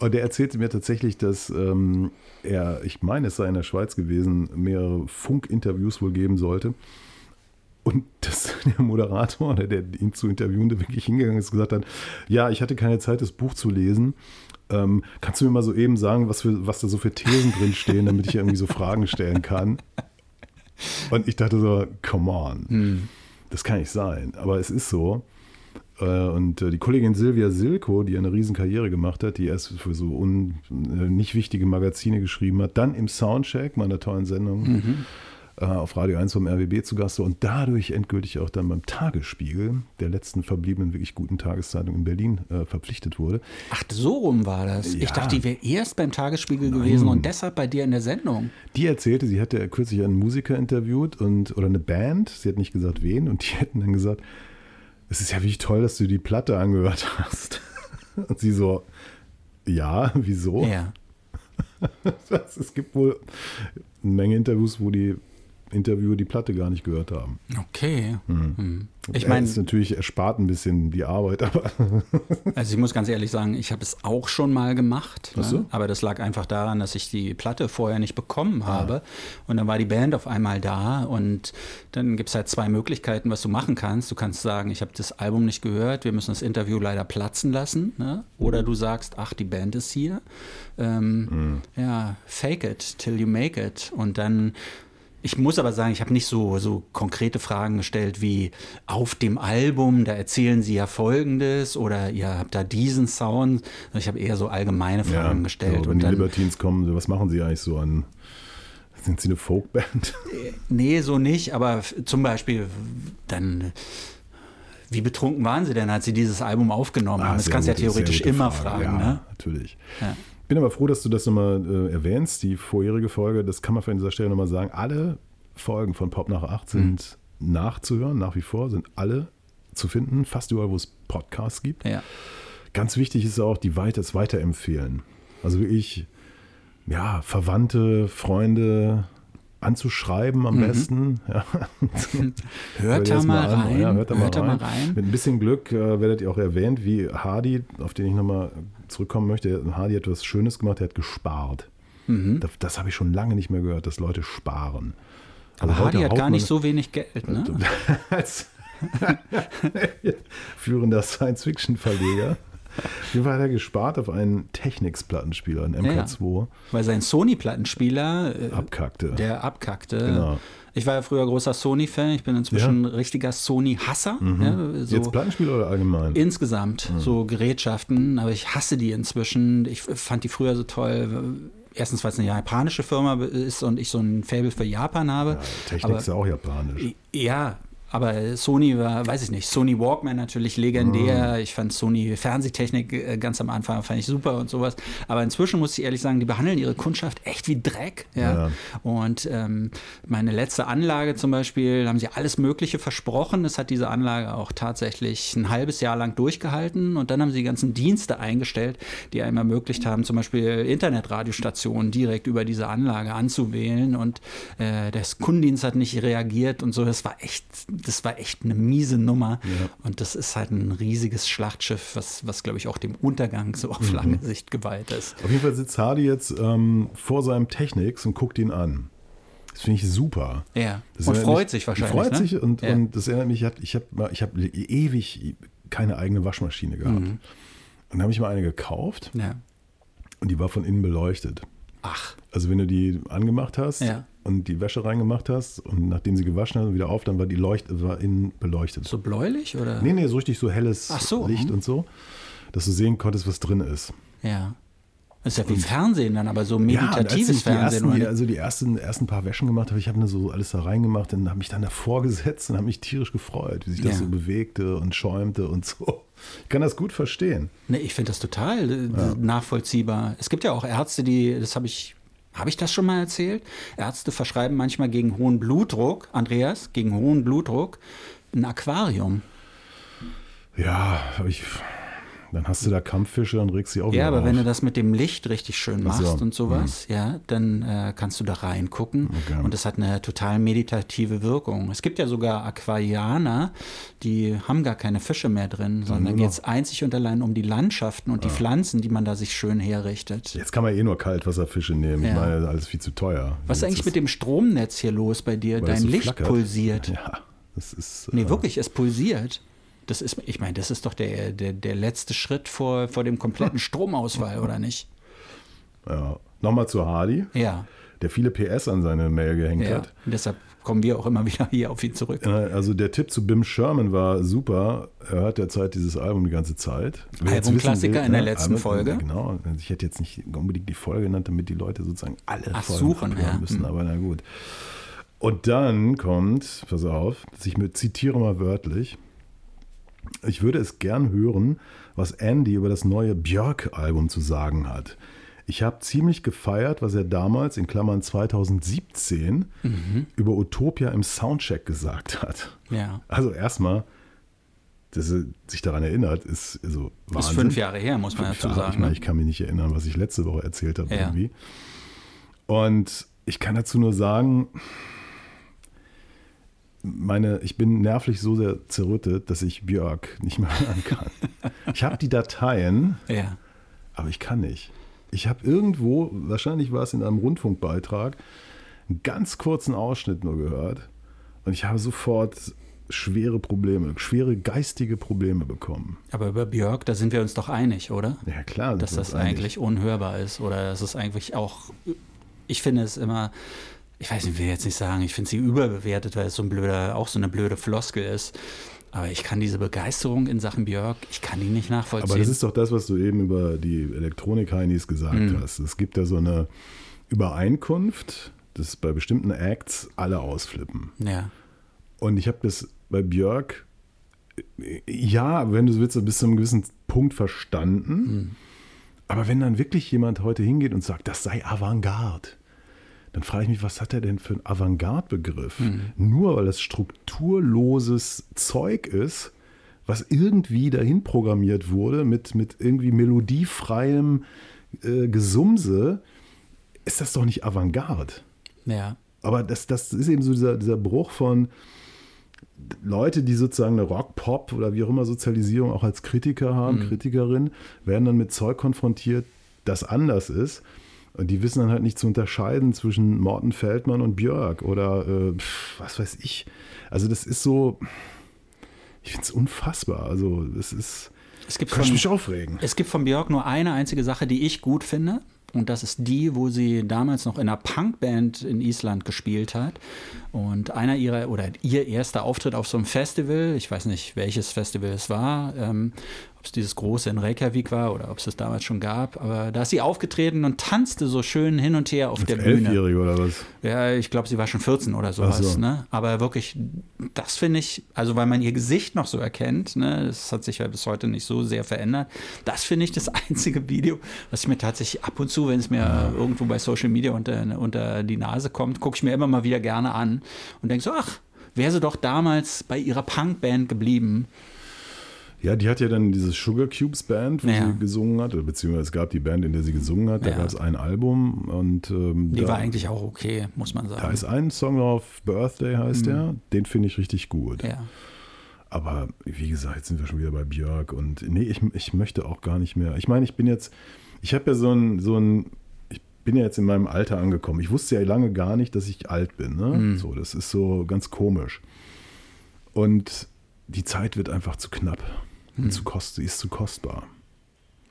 Und der erzählte mir tatsächlich, dass ähm, er, ich meine, es sei in der Schweiz gewesen, mehrere Funkinterviews wohl geben sollte. Und dass der Moderator, der, der ihn zu interviewende, wirklich hingegangen ist, gesagt hat, ja, ich hatte keine Zeit, das Buch zu lesen. Ähm, kannst du mir mal so eben sagen, was, für, was da so für Thesen drin stehen, damit ich irgendwie so Fragen stellen kann? Und ich dachte so, come on, das kann nicht sein. Aber es ist so. Äh, Und äh, die Kollegin Silvia Silko, die eine riesen Karriere gemacht hat, die erst für so un, äh, nicht wichtige Magazine geschrieben hat, dann im Soundcheck, meiner tollen Sendung, äh, auf Radio 1 vom RWB zu Gast war und dadurch endgültig auch dann beim Tagesspiegel, der letzten verbliebenen wirklich guten Tageszeitung in Berlin, äh, verpflichtet wurde. Ach, so rum war das. Ich Ja. dachte, die wäre erst beim Tagesspiegel gewesen und deshalb bei dir in der Sendung. Die erzählte, sie hätte kürzlich einen Musiker interviewt und oder eine Band, sie hat nicht gesagt wen, und die hätten dann gesagt, es ist ja wirklich toll, dass du die Platte angehört hast. Und sie so, ja, wieso? Ja. Das, es gibt wohl eine Menge Interviews, wo die Interviewer die Platte gar nicht gehört haben. Okay. Hm. Ich meine, ist natürlich erspart ein bisschen die Arbeit, aber Also ich muss ganz ehrlich sagen, ich habe es auch schon mal gemacht. Ach so? Ne? Aber das lag einfach daran, dass ich die Platte vorher nicht bekommen Ah. habe. Und dann war die Band auf einmal da und dann gibt es halt zwei Möglichkeiten, was du machen kannst. Du kannst sagen, ich habe das Album nicht gehört, wir müssen das Interview leider platzen lassen. Ne? Oder du sagst, ach, die Band ist hier. Ähm, Mhm. Ja, fake it till you make it. Und dann ich muss aber sagen, ich habe nicht so, so konkrete Fragen gestellt wie auf dem Album, da erzählen Sie ja Folgendes oder ihr habt da diesen Sound. Ich habe eher so allgemeine Fragen gestellt. so, wenn die Libertines kommen, was machen sie eigentlich so an? Sind sie eine Folkband? nee, so nicht, aber zum Beispiel dann, wie betrunken waren Sie denn, als Sie dieses Album aufgenommen haben? Das kannst du ja theoretisch immer Frage. fragen. Ja, Ne? natürlich. Ja. Bin aber froh, dass du das nochmal äh, erwähnst, die vorherige Folge. Das kann man an dieser Stelle nochmal sagen. Alle Folgen von Pop nach 8 sind Mhm. nachzuhören, nach wie vor, sind alle zu finden, fast überall, wo es Podcasts gibt. Ja. Ganz wichtig ist auch die Weiter, das Weiterempfehlen. Also wirklich, ja, Verwandte, Freunde, anzuschreiben am besten. Ja. Hört da mal rein. Ja, hört da mal, Hört rein. mal rein. Mit ein bisschen Glück äh, werdet ihr auch erwähnt, wie Hardy, auf den ich nochmal zurückkommen möchte. Hardy hat was Schönes gemacht, er hat gespart. Mhm. Das, das habe ich schon lange nicht mehr gehört, dass Leute sparen. Aber Also Hardy hat gar nicht so wenig Geld, ne? als führender Science-Fiction-Verleger. Wie war er gespart auf einen Technics-Plattenspieler, einen MK2, Weil sein Sony-Plattenspieler, äh, abkackte. der abkackte. Genau. Ich war ja früher großer Sony-Fan, ich bin inzwischen richtiger Sony-Hasser. Ja, so Jetzt Plattenspieler oder allgemein? insgesamt, so Gerätschaften, aber ich hasse die inzwischen. Ich fand die früher so toll. Erstens, weil es eine japanische Firma ist und ich so ein Faible für Japan habe. Technik aber- ist ja auch japanisch. Ja, aber Sony war, weiß ich nicht, Sony Walkman natürlich legendär. Ich fand Sony Fernsehtechnik äh, ganz am Anfang fand ich super und sowas. Aber inzwischen muss ich ehrlich sagen, die behandeln ihre Kundschaft echt wie Dreck. Ja. Ja. Und ähm, meine letzte Anlage zum Beispiel, haben sie alles Mögliche versprochen. Es hat diese Anlage auch tatsächlich ein halbes Jahr lang durchgehalten. Und dann haben sie die ganzen Dienste eingestellt, die einem ermöglicht haben, zum Beispiel Internetradiostationen direkt über diese Anlage anzuwählen. Und äh, der Kundendienst hat nicht reagiert und so. Das war echt, das war echt eine miese Nummer. Und das ist halt ein riesiges Schlachtschiff, was, was glaube ich, auch dem Untergang so auf lange Sicht geweiht ist. Auf jeden Fall sitzt Hardy jetzt ähm, vor seinem Technics und guckt ihn an. Das finde ich super. Ja. Das Und freut mich- sich wahrscheinlich. Freut ne? sich und, Ja. und das erinnert mich, ich habe ich hab, mal- ich hab ewig keine eigene Waschmaschine gehabt. Mhm. Und dann habe ich mal eine gekauft ja. und die war von innen beleuchtet. Ach, Also wenn du die angemacht hast Ja. Und die Wäsche reingemacht hast und nachdem sie gewaschen hast und wieder auf, dann war die Leucht war innen beleuchtet. so bläulich oder? Nee, nee, so richtig so helles so, Licht mhm. und so, dass du sehen konntest, was drin ist. Ja. Das ist ja wie Fernsehen dann, aber so und meditatives ich die Fernsehen. ersten, oder die, also die ersten, ersten paar Wäschen gemacht habe, ich habe nur so alles da reingemacht und habe mich dann davor gesetzt und habe mich tierisch gefreut, wie sich das Ja. so bewegte und schäumte und so. Ich kann das gut verstehen. Nee, ich finde das total äh, nachvollziehbar. Es gibt ja auch Ärzte, die, das habe ich, habe ich das schon mal erzählt? Ärzte verschreiben manchmal gegen hohen Blutdruck, Andreas, gegen hohen Blutdruck, ein Aquarium. Ja, ich, dann hast du da Kampffische und regst sie auch Ja, aber auf. wenn du das mit dem Licht richtig schön Ach machst so, und sowas, ja, dann äh, kannst du da reingucken Okay. und das hat eine total meditative Wirkung. Es gibt ja sogar Aquarianer, die haben gar keine Fische mehr drin, sondern geht es einzig und allein um die Landschaften und die Pflanzen, die man da sich schön herrichtet. Jetzt kann man eh nur Kaltwasserfische nehmen. Ich Ja. meine, das ist alles viel zu teuer. Was ist eigentlich mit dem Stromnetz hier los bei dir? weil Dein so Licht flackert. pulsiert. Ja, das ist. Nee, äh, wirklich, es pulsiert. Das ist, ich meine, das ist doch der, der, der letzte Schritt vor, vor dem kompletten Stromausfall, oder nicht? Ja. Nochmal zu Hardy, Ja, der viele PS an seine Mail gehängt ja. hat. Und deshalb kommen wir auch immer wieder hier auf ihn zurück. Also der Tipp zu Bim Sherman war super. Er hört derzeit dieses Album die ganze Zeit. Albumklassiker in der letzten Album- Folge. Genau. Also Ich hätte jetzt nicht unbedingt die Folge genannt, damit die Leute sozusagen alle Ach, Folgen suchen, ja. müssen. Hm. Aber na gut. Und dann kommt, pass auf, ich zitiere mal wörtlich. Ich würde es gern hören, was Andy über das neue Björk-Album zu sagen hat. Ich habe ziemlich gefeiert, was er damals, in Klammern 2017, Mhm. über Utopia im Soundcheck gesagt hat. Ja. Also erstmal, dass er sich daran erinnert, ist so Wahnsinn. Ist fünf Jahre her, muss man Fünf dazu Jahre. sagen. Ich meine, ne? ich kann mich nicht erinnern, was ich letzte Woche erzählt habe Ja. irgendwie. Und ich kann dazu nur sagen, meine, ich bin nervlich so sehr zerrüttet, dass ich Björk nicht mehr hören kann. ich habe die Dateien, ja. aber ich kann nicht. Ich habe irgendwo, wahrscheinlich war es in einem Rundfunkbeitrag, einen ganz kurzen Ausschnitt nur gehört und ich habe sofort schwere Probleme, schwere geistige Probleme bekommen. Aber über Björk, da sind wir uns doch einig, oder? Ja klar, Dass das eigentlich unhörbar ist oder dass es eigentlich auch, ich finde es immer, ich weiß nicht, ich will jetzt nicht sagen, ich finde sie überbewertet, weil es so ein blöder, auch so eine blöde Floskel ist. Aber ich kann diese Begeisterung in Sachen Björk, ich kann die nicht nachvollziehen. Aber das ist doch das, was du eben über die Elektronik-Heinis gesagt Mhm. hast. Es gibt da so eine Übereinkunft, dass bei bestimmten Acts alle ausflippen. ja. Und ich habe das bei Björk, ja, wenn du so willst, bis zu einem gewissen Punkt verstanden. Mhm. Aber wenn dann wirklich jemand heute hingeht und sagt, das sei Avantgarde, dann frage ich mich, was hat er denn für einen Avantgarde-Begriff? Mhm. Nur weil das strukturloses Zeug ist, was irgendwie dahin programmiert wurde mit, mit irgendwie melodiefreiem äh, Gesumse, ist das doch nicht Avantgarde. Ja. aber das, das ist eben so dieser, dieser Bruch von Leute, die sozusagen eine Rock, Pop oder wie auch immer Sozialisierung auch als Kritiker haben, Mhm. Kritikerin, werden dann mit Zeug konfrontiert, das anders ist. Und die wissen dann halt nicht zu unterscheiden zwischen Morten Feldmann und Björk oder äh, was weiß ich. Also das ist so, ich finde es unfassbar. Also es ist, Es gibt kann von, mich aufregen. Es gibt von Björk nur eine einzige Sache, die ich gut finde. Und das ist die, wo sie damals noch in einer Punkband in Island gespielt hat. Und einer ihrer oder ihr erster Auftritt auf so einem Festival, ich weiß nicht, welches Festival es war, ähm, es dieses große in Reykjavik war oder ob es das damals schon gab, aber da ist sie aufgetreten und tanzte so schön hin und her auf der Bühne. Elfjährige oder was? Ja, ich glaube, sie war schon 14 oder sowas. So. Ne? Aber wirklich, das finde ich, also weil man ihr Gesicht noch so erkennt, ne? das hat sich ja bis heute nicht so sehr verändert. Das finde ich das einzige Video, was ich mir tatsächlich ab und zu, wenn es mir irgendwo bei Social Media unter, unter die Nase kommt, gucke ich mir immer mal wieder gerne an und denke so, ach, wäre sie doch damals bei ihrer Punkband geblieben. Ja, die hat ja dann dieses Sugar Cubes Band, wo Ja. sie gesungen hat, beziehungsweise es gab die Band, in der sie gesungen hat. Da Ja. gab es ein Album und ähm, Die da, war eigentlich auch okay, muss man da sagen. ist ein Song drauf, Birthday heißt der. Den finde ich richtig gut. ja. Aber wie gesagt, jetzt sind wir schon wieder bei Björk und nee, ich, ich möchte auch gar nicht mehr. Ich meine, ich bin jetzt, ich habe ja so ein, so ein, ich bin ja jetzt in meinem Alter angekommen. Ich wusste ja lange gar nicht, dass ich alt bin. Ne? So, das ist so ganz komisch. Und die Zeit wird einfach zu knapp. Und zu kost, ist zu kostbar.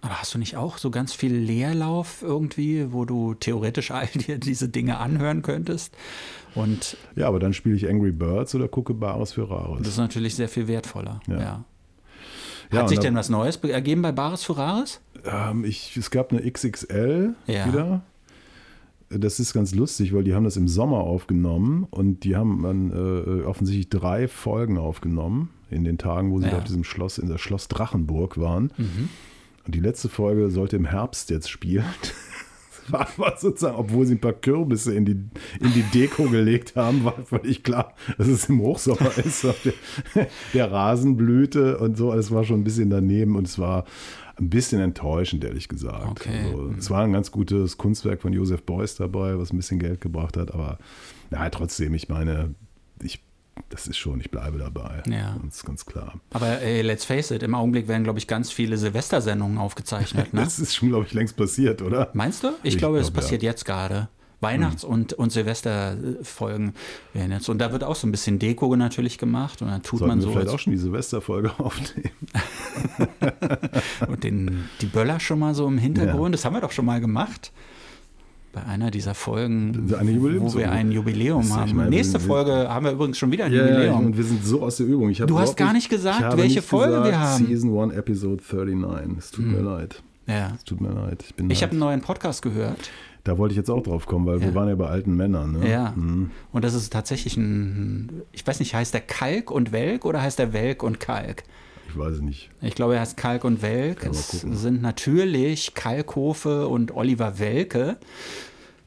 Aber hast du nicht auch so ganz viel Leerlauf irgendwie, wo du theoretisch all dir diese Dinge anhören könntest? Und Ja, aber dann spiele ich Angry Birds oder gucke Bares für Rares. das ist natürlich sehr viel wertvoller. Ja. Ja. Hat Ja, sich denn was Neues be- ergeben bei Bares für Rares? Ähm, ich, es gab eine XXL Ja. wieder. Das ist ganz lustig, weil die haben das im Sommer aufgenommen und die haben dann äh, offensichtlich drei Folgen aufgenommen in den Tagen, wo sie Ja. da auf diesem Schloss, in der Schloss Drachenburg waren. Mhm. Und die letzte Folge sollte im Herbst jetzt spielen. War, war sozusagen, obwohl sie ein paar Kürbisse in die, in die Deko gelegt haben, war völlig klar, dass es im Hochsommer ist. Der, der Rasen blühte und so, es war schon ein bisschen daneben und es war ein bisschen enttäuschend, ehrlich gesagt. Okay. Also, es war ein ganz gutes Kunstwerk von Josef Beuys dabei, was ein bisschen Geld gebracht hat, aber na, trotzdem, ich meine, ich, das ist schon, ich bleibe dabei. Ja. Das ist ganz klar. Aber ey, let's face it, im Augenblick werden, glaube ich, ganz viele Silvestersendungen aufgezeichnet. Ne? Das ist schon, glaube ich, längst passiert, oder? Meinst du? Ich, Ich glaube, das glaub, ja. passiert jetzt gerade. Weihnachts- und, und Silvesterfolgen werden jetzt. Und da wird auch so ein bisschen Deko natürlich gemacht und dann tut Sollten man wir so vielleicht als auch schon die Silvesterfolge aufnehmen. Und den, die Böller schon mal so im Hintergrund, das haben wir doch schon mal gemacht. Bei einer dieser Folgen, Eine wo wir ein Jubiläum haben. meine, Nächste Folge haben wir übrigens schon wieder ein ja, Jubiläum. und wir sind so aus der Übung. Du hast gar nicht gesagt, welche nicht Folge gesagt, wir haben. Season 1, Episode 39. Es tut mir leid. ja. Es tut mir leid. Ich, bin Ich halt, habe einen neuen Podcast gehört. da wollte ich jetzt auch drauf kommen, weil Ja. wir waren ja bei alten Männern. Ne? Ja. Mhm. Und das ist tatsächlich ein, ich weiß nicht, heißt der Kalk und Welk oder heißt der Welk und Kalk? Ich weiß es nicht. Ich glaube, er heißt Kalk und Welk. Es sind natürlich Kalkhofe und Oliver Welke.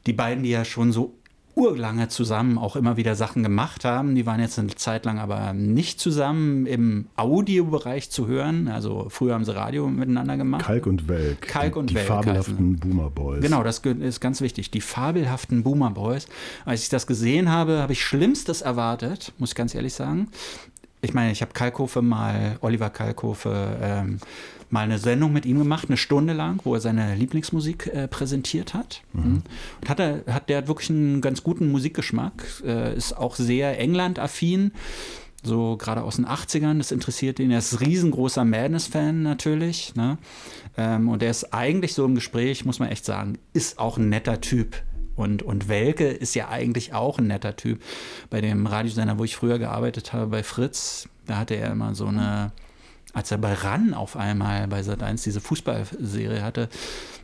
Die beiden, die ja schon so urlange zusammen auch immer wieder Sachen gemacht haben. Die waren jetzt eine Zeit lang aber nicht zusammen im Audiobereich zu hören. Also früher haben sie Radio miteinander gemacht. Kalk und Welk. Kalk und die, Welk Die fabelhaften Boomer Boys. Genau, das ist ganz wichtig. Die fabelhaften Boomer Boys. Als ich das gesehen habe, habe ich Schlimmstes erwartet, muss ich ganz ehrlich sagen. Ich meine, ich habe Kalkofe mal, Oliver Kalkofe, ähm, mal eine Sendung mit ihm gemacht, eine Stunde lang, wo er seine Lieblingsmusik äh, präsentiert hat. Und hat er, hat, der hat wirklich einen ganz guten Musikgeschmack, äh, ist auch sehr England-affin so gerade aus den 80ern, das interessiert ihn. Er ist ein riesengroßer Madness-Fan natürlich. Ne? Ähm, und er ist eigentlich so im Gespräch, muss man echt sagen, ist auch ein netter Typ. Und, und Welke ist ja eigentlich auch ein netter Typ. Bei dem Radiosender, wo ich früher gearbeitet habe, bei Fritz, da hatte er immer so eine, als er bei RAN auf einmal bei Sat1 diese Fußballserie hatte,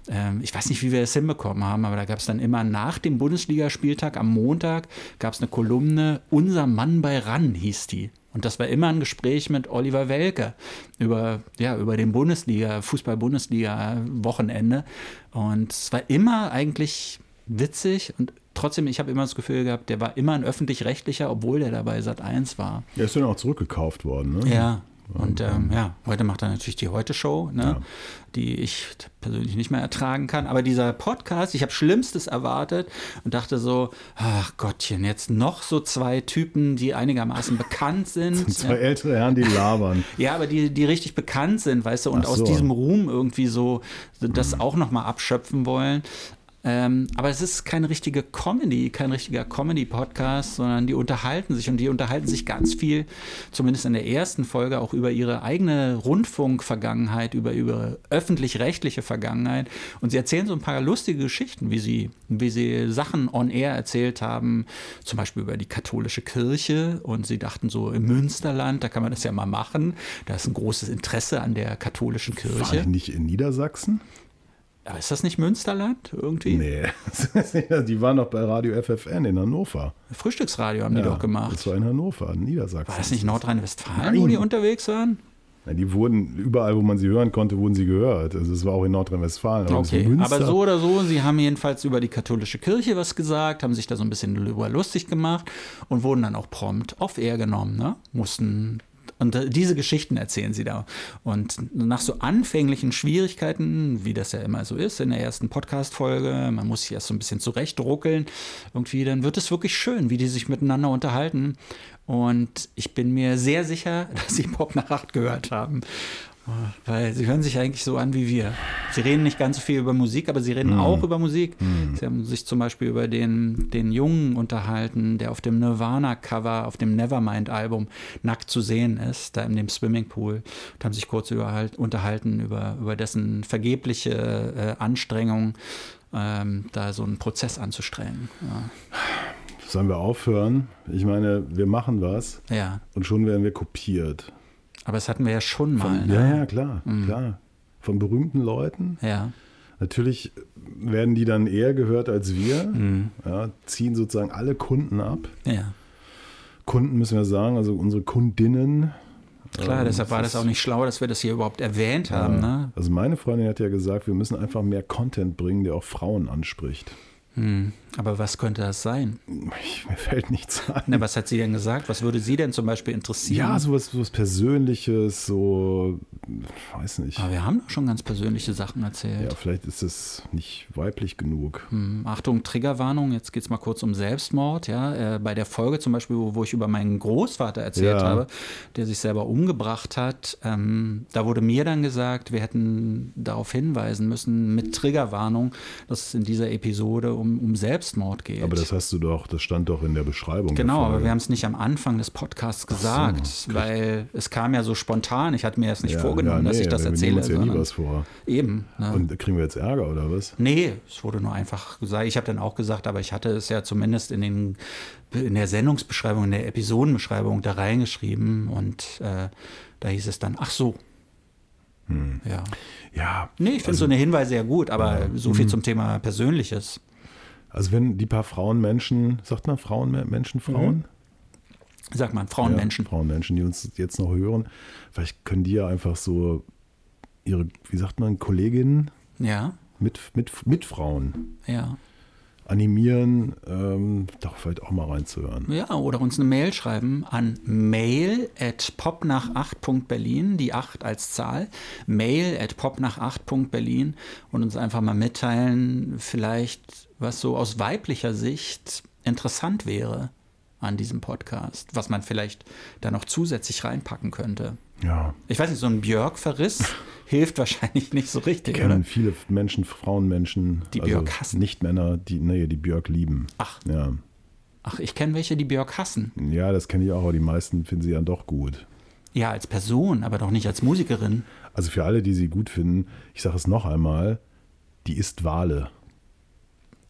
ähm, ich weiß nicht, wie wir das hinbekommen haben, aber da gab es dann immer nach dem Bundesligaspieltag am Montag gab es eine Kolumne Unser Mann bei RAN hieß die. Und das war immer ein Gespräch mit Oliver Welke über, ja, über den Bundesliga, Fußball-Bundesliga-Wochenende. Und es war immer eigentlich witzig und trotzdem, ich habe immer das Gefühl gehabt, der war immer ein öffentlich-rechtlicher, obwohl der dabei Sat 1 war. Er ist dann auch zurückgekauft worden. Ne? Ja, Und ähm, ja, heute macht er natürlich die Heute-Show, ne? Ja. die ich persönlich nicht mehr ertragen kann. Aber dieser Podcast, ich habe Schlimmstes erwartet und dachte so, ach Gottchen, jetzt noch so zwei Typen, die einigermaßen bekannt sind. Zwei ältere Herren, die labern. Ja, aber die, die richtig bekannt sind, weißt du, und Ach aus so. diesem Ruhm irgendwie so das auch nochmal abschöpfen wollen. Ähm, aber es ist keine richtige Comedy, kein richtiger Comedy-Podcast, sondern die unterhalten sich und die unterhalten sich ganz viel, zumindest in der ersten Folge, auch über ihre eigene Rundfunk-Vergangenheit, über ihre öffentlich-rechtliche Vergangenheit. Und sie erzählen so ein paar lustige Geschichten, wie sie, wie sie Sachen on air erzählt haben, zum Beispiel über die katholische Kirche. Und sie dachten so, im Münsterland, da kann man das ja mal machen. Da ist ein großes Interesse an der katholischen War die Kirche. nicht in Niedersachsen? Aber ist das nicht Münsterland irgendwie? Nee. die waren doch bei Radio FFN in Hannover. Frühstücksradio haben die Ja, doch gemacht. Das war in Hannover, in Niedersachsen. War das nicht Nordrhein-Westfalen, wo die unterwegs waren? Ja, die wurden, überall, wo man sie hören konnte, wurden sie gehört. Also es war auch in Nordrhein-Westfalen. Okay, aber so oder so, sie haben jedenfalls über die katholische Kirche was gesagt, haben sich da so ein bisschen drüber lustig gemacht und wurden dann auch prompt auf Air genommen, ne? Mussten. Und äh, diese Geschichten erzählen sie da. Und nach so anfänglichen Schwierigkeiten, wie das ja immer so ist in der ersten Podcast-Folge, man muss sich erst so ein bisschen zurechtruckeln, irgendwie, dann wird es wirklich schön, wie die sich miteinander unterhalten. Und ich bin mir sehr sicher, dass sie Pop nach acht gehört haben. Weil sie hören sich eigentlich so an wie wir. Sie reden nicht ganz so viel über Musik, aber sie reden auch über Musik. Sie haben sich zum Beispiel über den, den Jungen unterhalten, der auf dem Nirvana-Cover, auf dem Nevermind-Album nackt zu sehen ist, da in dem Swimmingpool. Und haben sich kurz überhalt, unterhalten über, über dessen vergebliche äh, Anstrengung, ähm, da so einen Prozess anzustrengen. Sollen wir aufhören? Ich meine, wir machen was Ja. ja. und schon werden wir kopiert. Aber das hatten wir ja schon mal. Von, ne? ja, ja, klar, klar. Von berühmten Leuten. ja. Natürlich werden die dann eher gehört als wir. Mhm. Ja, ziehen sozusagen alle Kunden ab. Ja. Kunden müssen wir sagen, also unsere Kundinnen. Klar, Ähm, deshalb war das das auch nicht schlau, dass wir das hier überhaupt erwähnt haben. Ne? Also meine Freundin hat ja gesagt, wir müssen einfach mehr Content bringen, der auch Frauen anspricht. Hm. Aber was könnte das sein? Ich, mir fällt nichts ein. Na, was hat sie denn gesagt? Was würde sie denn zum Beispiel interessieren? Ja, sowas, sowas Persönliches, so, weiß nicht. Aber wir haben doch schon ganz persönliche Sachen erzählt. Ja, vielleicht ist es nicht weiblich genug. Hm, Achtung, Triggerwarnung, jetzt geht es mal kurz um Selbstmord. Ja? Äh, bei der Folge zum Beispiel, wo, wo ich über meinen Großvater erzählt Ja. habe, der sich selber umgebracht hat, ähm, da wurde mir dann gesagt, wir hätten darauf hinweisen müssen mit Triggerwarnung, dass es in dieser Episode um, um Selbstmord geht. Aber das hast du doch, das stand doch in der Beschreibung. der Genau, aber Folge. wir haben es nicht am Anfang des Podcasts gesagt, so, weil es kam ja so spontan. Ich hatte mir das nicht ja, vorgenommen, ja, dass nee, ich das wir erzähle. uns ja nie was vor. Eben. Ne? Und kriegen wir jetzt Ärger oder was? nee, es wurde nur einfach gesagt. Ich habe dann auch gesagt, aber ich hatte es ja zumindest in, den, in der Sendungsbeschreibung, in der Episodenbeschreibung da reingeschrieben und äh, da hieß es dann, ach so. Hm. Ja. Ja, Nee, ich finde also, so eine Hinweise ja gut, aber so viel zum Thema Persönliches. Also wenn die paar Frauenmenschen, sagt man Frauen, Menschen, Frauen? Sag mal, Frauenmenschen. Ja, Frauenmenschen, die uns jetzt noch hören, vielleicht können die ja einfach so ihre, wie sagt man, Kolleginnen Ja, mit, mit, mit Frauen ja. animieren, ähm, doch vielleicht auch mal reinzuhören. Ja, oder uns eine Mail schreiben an mail at popnach8.berlin, die 8 als Zahl, mail at popnach8.berlin und uns einfach mal mitteilen, vielleicht, was so aus weiblicher Sicht interessant wäre an diesem Podcast, was man vielleicht da noch zusätzlich reinpacken könnte. Ja, Ich weiß nicht, so ein Björk-Verriss hilft wahrscheinlich nicht so richtig, kennen oder? viele Menschen, Frauenmenschen, Die also Björk hassen. nicht Männer, die, nee, die Björk lieben. Ach, Ja, ach ich kenne welche, die Björk hassen. ja das kenne ich auch, aber die meisten finden sie dann doch gut. Ja, als Person, aber doch nicht als Musikerin. Also für alle, die sie gut finden, ich sage es noch einmal, die isst Wale.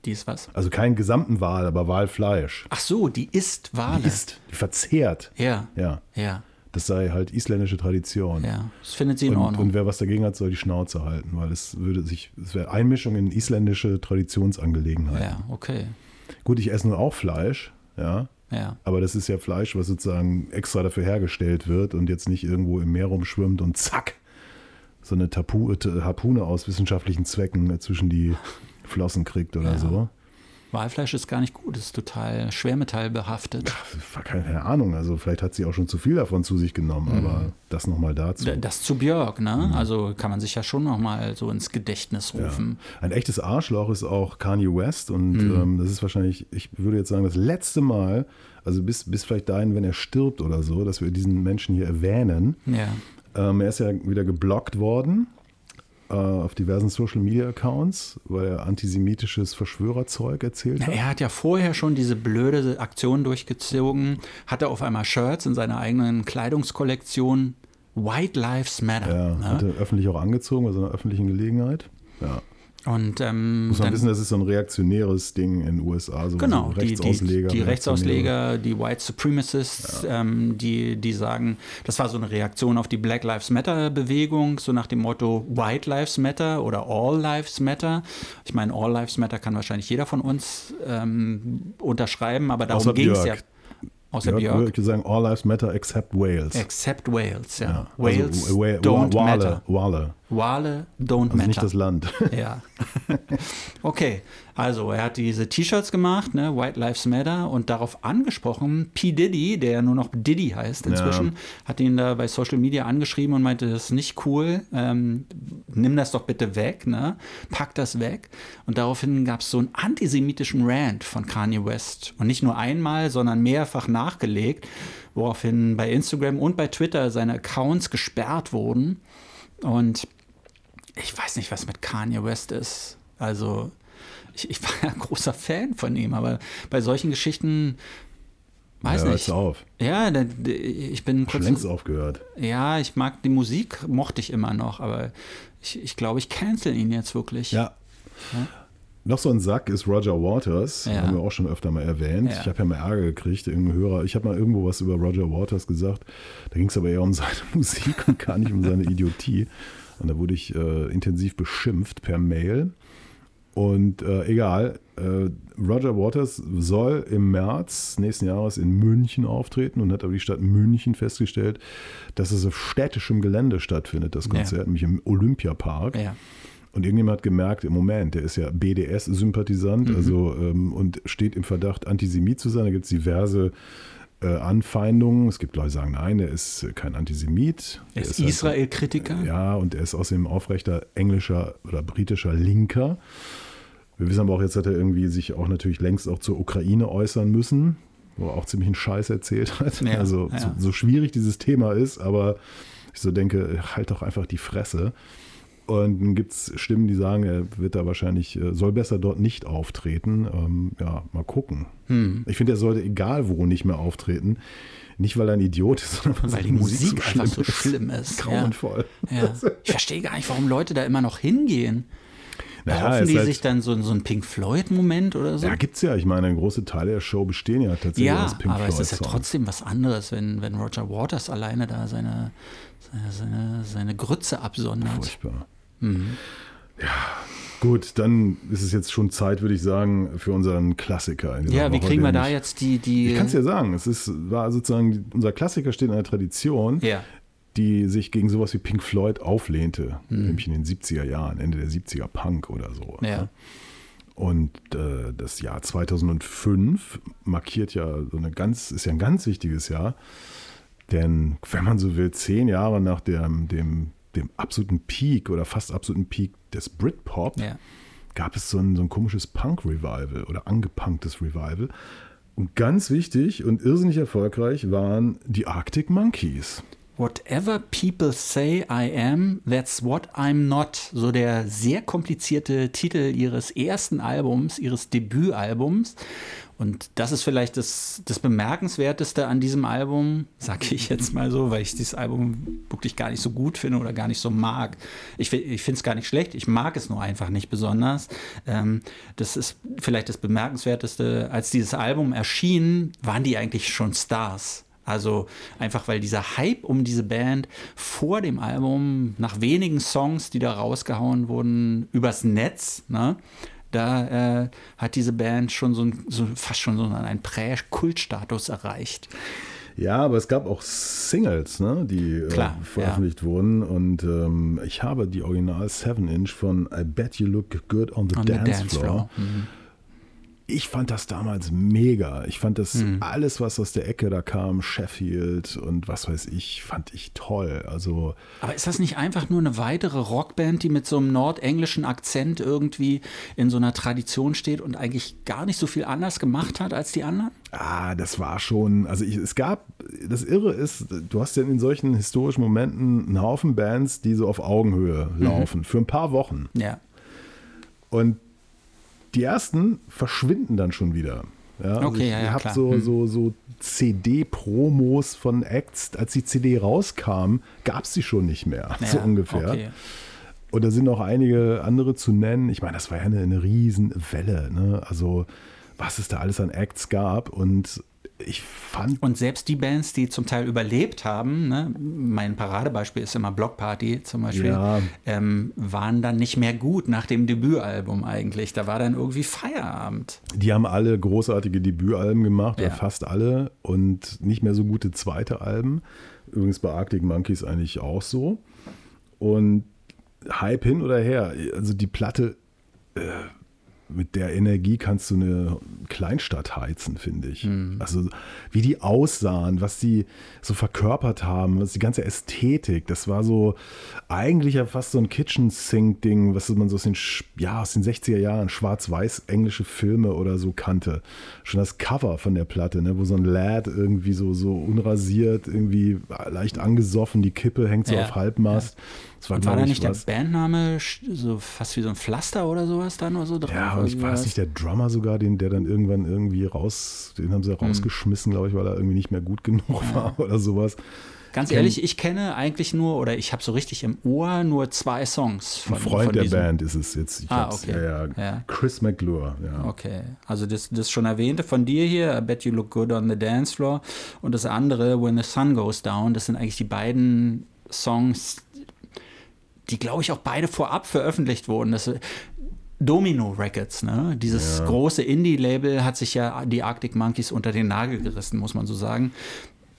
Die ist was? Also keinen gesamten Wal, aber Walfleisch. Ach so, die isst Wale. Die isst, die verzehrt. Ja, Ja, ja, das sei halt isländische Tradition. ja. Das findet sie in Und, Ordnung. und wer was dagegen hat, soll die Schnauze halten, weil es würde sich, es wäre Einmischung in isländische Traditionsangelegenheiten. ja, okay. Gut, ich esse nur auch Fleisch, ja, Ja, aber das ist ja Fleisch, was sozusagen extra dafür hergestellt wird und jetzt nicht irgendwo im Meer rumschwimmt und zack, so eine Tapu, äh, Harpune aus wissenschaftlichen Zwecken zwischen die Flossen kriegt oder Ja. so. Walfleisch ist gar nicht gut, ist total schwermetallbehaftet. War keine Ahnung, also vielleicht hat sie auch schon zu viel davon zu sich genommen, aber das nochmal dazu. Das zu Björk, ne? Also kann man sich ja schon nochmal so ins Gedächtnis rufen. Ein echtes Arschloch ist auch Kanye West und ähm, das ist wahrscheinlich, ich würde jetzt sagen, das letzte Mal, also bis, bis vielleicht dahin, wenn er stirbt oder so, dass wir diesen Menschen hier erwähnen. Ja. Ähm, er ist ja wieder geblockt worden auf diversen Social Media Accounts, weil er antisemitisches Verschwörerzeug erzählt Ja, hat. er hat ja vorher schon diese blöde Aktion durchgezogen, hatte auf einmal Shirts in seiner eigenen Kleidungskollektion. White Lives Matter. Ja, ne? hat er öffentlich auch angezogen bei so einer öffentlichen Gelegenheit. Ja. Und ähm, Muss man dann- wissen, das ist so ein reaktionäres Ding in den USA, so, Genau, so die, die, Rechtsausleger. die Reaktionäre. Rechtsausleger, die White Supremacists, ähm, die, die sagen, das war so eine Reaktion auf die Black Lives Matter Bewegung, so nach dem Motto White Lives Matter oder All Lives Matter. Ich meine, All Lives Matter kann wahrscheinlich jeder von uns ähm, unterschreiben, aber darum ging es ja. Außer Björk, Björk. würde ich sagen, all lives matter except Wales. Except Wales, ja. Ja, Wales also, don't Wa- Wale, matter. Wale. Wale don't Also matter. nicht das Land. Ja. okay, also er hat diese T-Shirts gemacht, ne, White Lives Matter, und darauf angesprochen, P. Diddy, der ja nur noch Diddy heißt inzwischen, Ja. hat ihn da bei Social Media angeschrieben und meinte, das ist nicht cool, ähm, nimm das doch bitte weg, ne, pack das weg. Und daraufhin gab es so einen antisemitischen Rant von Kanye West. Und nicht nur einmal, sondern mehrfach nachgelegt, woraufhin bei Instagram und bei Twitter seine Accounts gesperrt wurden. Und ich weiß nicht, was mit Kanye West ist. Also, ich, ich war ja großer Fan von ihm, aber bei solchen Geschichten, weiß ja, nicht. auf. Ja, da- da- ich bin kurz. längst aufgehört. Ja, ich mag die Musik, mochte ich immer noch, aber ich, ich glaube, ich cancel ihn jetzt wirklich. Ja. Noch so ein Sack ist Roger Waters, Ja. haben wir auch schon öfter mal erwähnt. Ja. Ich habe ja mal Ärger gekriegt, irgendein Hörer. Ich habe mal irgendwo was über Roger Waters gesagt. Da ging es aber eher um seine Musik und gar nicht um seine Idiotie. Und da wurde ich äh, intensiv beschimpft per Mail. Und äh, egal, äh, Roger Waters soll im März nächsten Jahres in München auftreten und hat aber die Stadt München festgestellt, dass es auf städtischem Gelände stattfindet, das Ja. Konzert, nämlich im Olympiapark. Ja. Und irgendjemand hat gemerkt, im Moment, der ist ja BDS-Sympathisant Mhm. also, ähm, und steht im Verdacht, Antisemit zu sein. Da gibt es diverse äh, Anfeindungen. Es gibt Leute, die sagen, nein, er ist kein Antisemit. Er Er ist halt- Israel-Kritiker. Ja, und er ist außerdem aufrechter englischer oder britischer Linker. Wir wissen aber auch, jetzt hat er irgendwie sich auch natürlich längst auch zur Ukraine äußern müssen, wo er auch ziemlich einen Scheiß erzählt hat. Ja, also ja. So, so schwierig dieses Thema ist, aber ich so denke, halt doch einfach die Fresse. Und dann gibt es Stimmen, die sagen, er wird da wahrscheinlich, äh, soll besser dort nicht auftreten. Ähm, ja, mal gucken. Hm. Ich finde, er sollte egal wo nicht mehr auftreten. Nicht, weil er ein Idiot ist, sondern Weil die Musik einfach so schlimm ist. Grauenvoll. Ja. Ich verstehe gar nicht, warum Leute da immer noch hingehen. Naja, Erhoffen ist die halt- sich dann so, so einen Pink Floyd-Moment oder so? Ja, gibt's ja. Ich meine, große Teile der Show bestehen ja tatsächlich Ja, aus Pink aber es ist ja trotzdem was anderes, wenn, wenn Roger Waters alleine da seine, seine, seine, seine Grütze absondert. Furchtbar. Mhm. Ja, gut, dann ist es jetzt schon Zeit, würde ich sagen, für unseren Klassiker. Ja, wie kriegen wir da jetzt die. die Ich kann es ja sagen, es ist, war sozusagen, unser Klassiker steht in einer Tradition, Ja. die sich gegen sowas wie Pink Floyd auflehnte, Mhm. nämlich in den 70er Jahren, Ende der 70er Punk oder so. Ja. Und äh, das Jahr 2005 markiert ja so eine ganz, ist ja ein ganz wichtiges Jahr. Denn wenn man so will, zehn Jahre nach dem, dem, dem absoluten Peak oder fast absoluten Peak des Britpop Ja. gab es so ein, so ein komisches Punk-Revival oder angepunktes Revival. Und ganz wichtig und irrsinnig erfolgreich waren die Arctic Monkeys. Whatever people say I am, that's what I'm not. So der sehr komplizierte Titel ihres ersten Albums, ihres Debütalbums. Und das ist vielleicht das, das Bemerkenswerteste an diesem Album, sage ich jetzt mal so, weil ich dieses Album wirklich gar nicht so gut finde oder gar nicht so mag. Ich, ich finde es gar nicht schlecht, ich mag es nur einfach nicht besonders. Ähm, das ist vielleicht das Bemerkenswerteste. Als dieses Album erschien, waren die eigentlich schon Stars. Also einfach, weil dieser Hype um diese Band vor dem Album, nach wenigen Songs, die da rausgehauen wurden, übers Netz, ne, da äh, hat diese Band schon so, ein, so fast schon so einen Prä-Kultstatus erreicht. Ja, aber es gab auch Singles, ne, die Klar, äh, veröffentlicht wurden. Und ähm, ich habe die Original 7-Inch von I Bet You Look Good on the, On dance, the Dance Floor. Floor. Mhm. Ich fand das damals mega. Ich fand das hm. alles, was aus der Ecke da kam, Sheffield und was weiß ich, fand ich toll. Also Aber ist das nicht einfach nur eine weitere Rockband, die mit so einem nordenglischen Akzent irgendwie in so einer Tradition steht und eigentlich gar nicht so viel anders gemacht hat als die anderen? Ah, das war schon, also ich, es gab, das Irre ist, du hast ja in solchen historischen Momenten einen Haufen Bands, die so auf Augenhöhe mhm. laufen, mhm. für ein paar Wochen. Ja. Und die ersten verschwinden dann schon wieder. Ja, also okay, ja, ja, Ihr habt so, hm. so, so CD-Promos von Acts. Als die CD rauskam, gab es sie schon nicht mehr, ja, so ungefähr. Okay. Und da sind noch einige andere zu nennen. Ich meine, das war ja eine, eine Riesenwelle. Ne? Also, was es da alles an Acts gab. Und ich fand. Und selbst die Bands, die zum Teil überlebt haben, ne, mein Paradebeispiel ist immer Block Party zum Beispiel, ja. ähm, waren dann nicht mehr gut nach dem Debütalbum eigentlich. Da war dann irgendwie Feierabend. Die haben alle großartige Debütalben gemacht, ja. oder fast alle, und nicht mehr so gute zweite Alben. Übrigens bei Arctic Monkeys eigentlich auch so. Und Hype hin oder her, also die Platte. Mit der Energie kannst du eine Kleinstadt heizen, finde ich. Mhm. Also wie die aussahen, was die so verkörpert haben, was die ganze Ästhetik, das war so eigentlich ja fast so ein Kitchen-Sink-Ding, was man so aus den, ja, aus den 60er Jahren, schwarz-weiß englische Filme oder so kannte. Schon das Cover von der Platte, ne, wo so ein Lad irgendwie so, so unrasiert, irgendwie leicht angesoffen, die Kippe hängt so ja. auf Halbmast. Ja das war, war da nicht was. der Bandname so fast wie so ein Pflaster oder sowas dann oder so drauf? Ja, und ich weiß nicht, der Drummer sogar, den, der dann irgendwann irgendwie raus, den haben sie hm. rausgeschmissen, glaube ich, weil er irgendwie nicht mehr gut genug ja. war oder sowas. Ganz ehrlich, ich kenne eigentlich nur, oder ich habe so richtig im Ohr nur zwei Songs von Ein Freund von der Band ist es jetzt. Ich ah, okay. Ja, ja. Chris McClure, ja. Okay, also das, das schon erwähnte von dir hier, I Bet You Look Good on the Dance Floor und das andere, When the Sun Goes Down, das sind eigentlich die beiden Songs, die, glaube ich, auch beide vorab veröffentlicht wurden. Das, Domino Records, ne? Dieses ja. große Indie-Label hat sich ja die Arctic Monkeys unter den Nagel gerissen, muss man so sagen.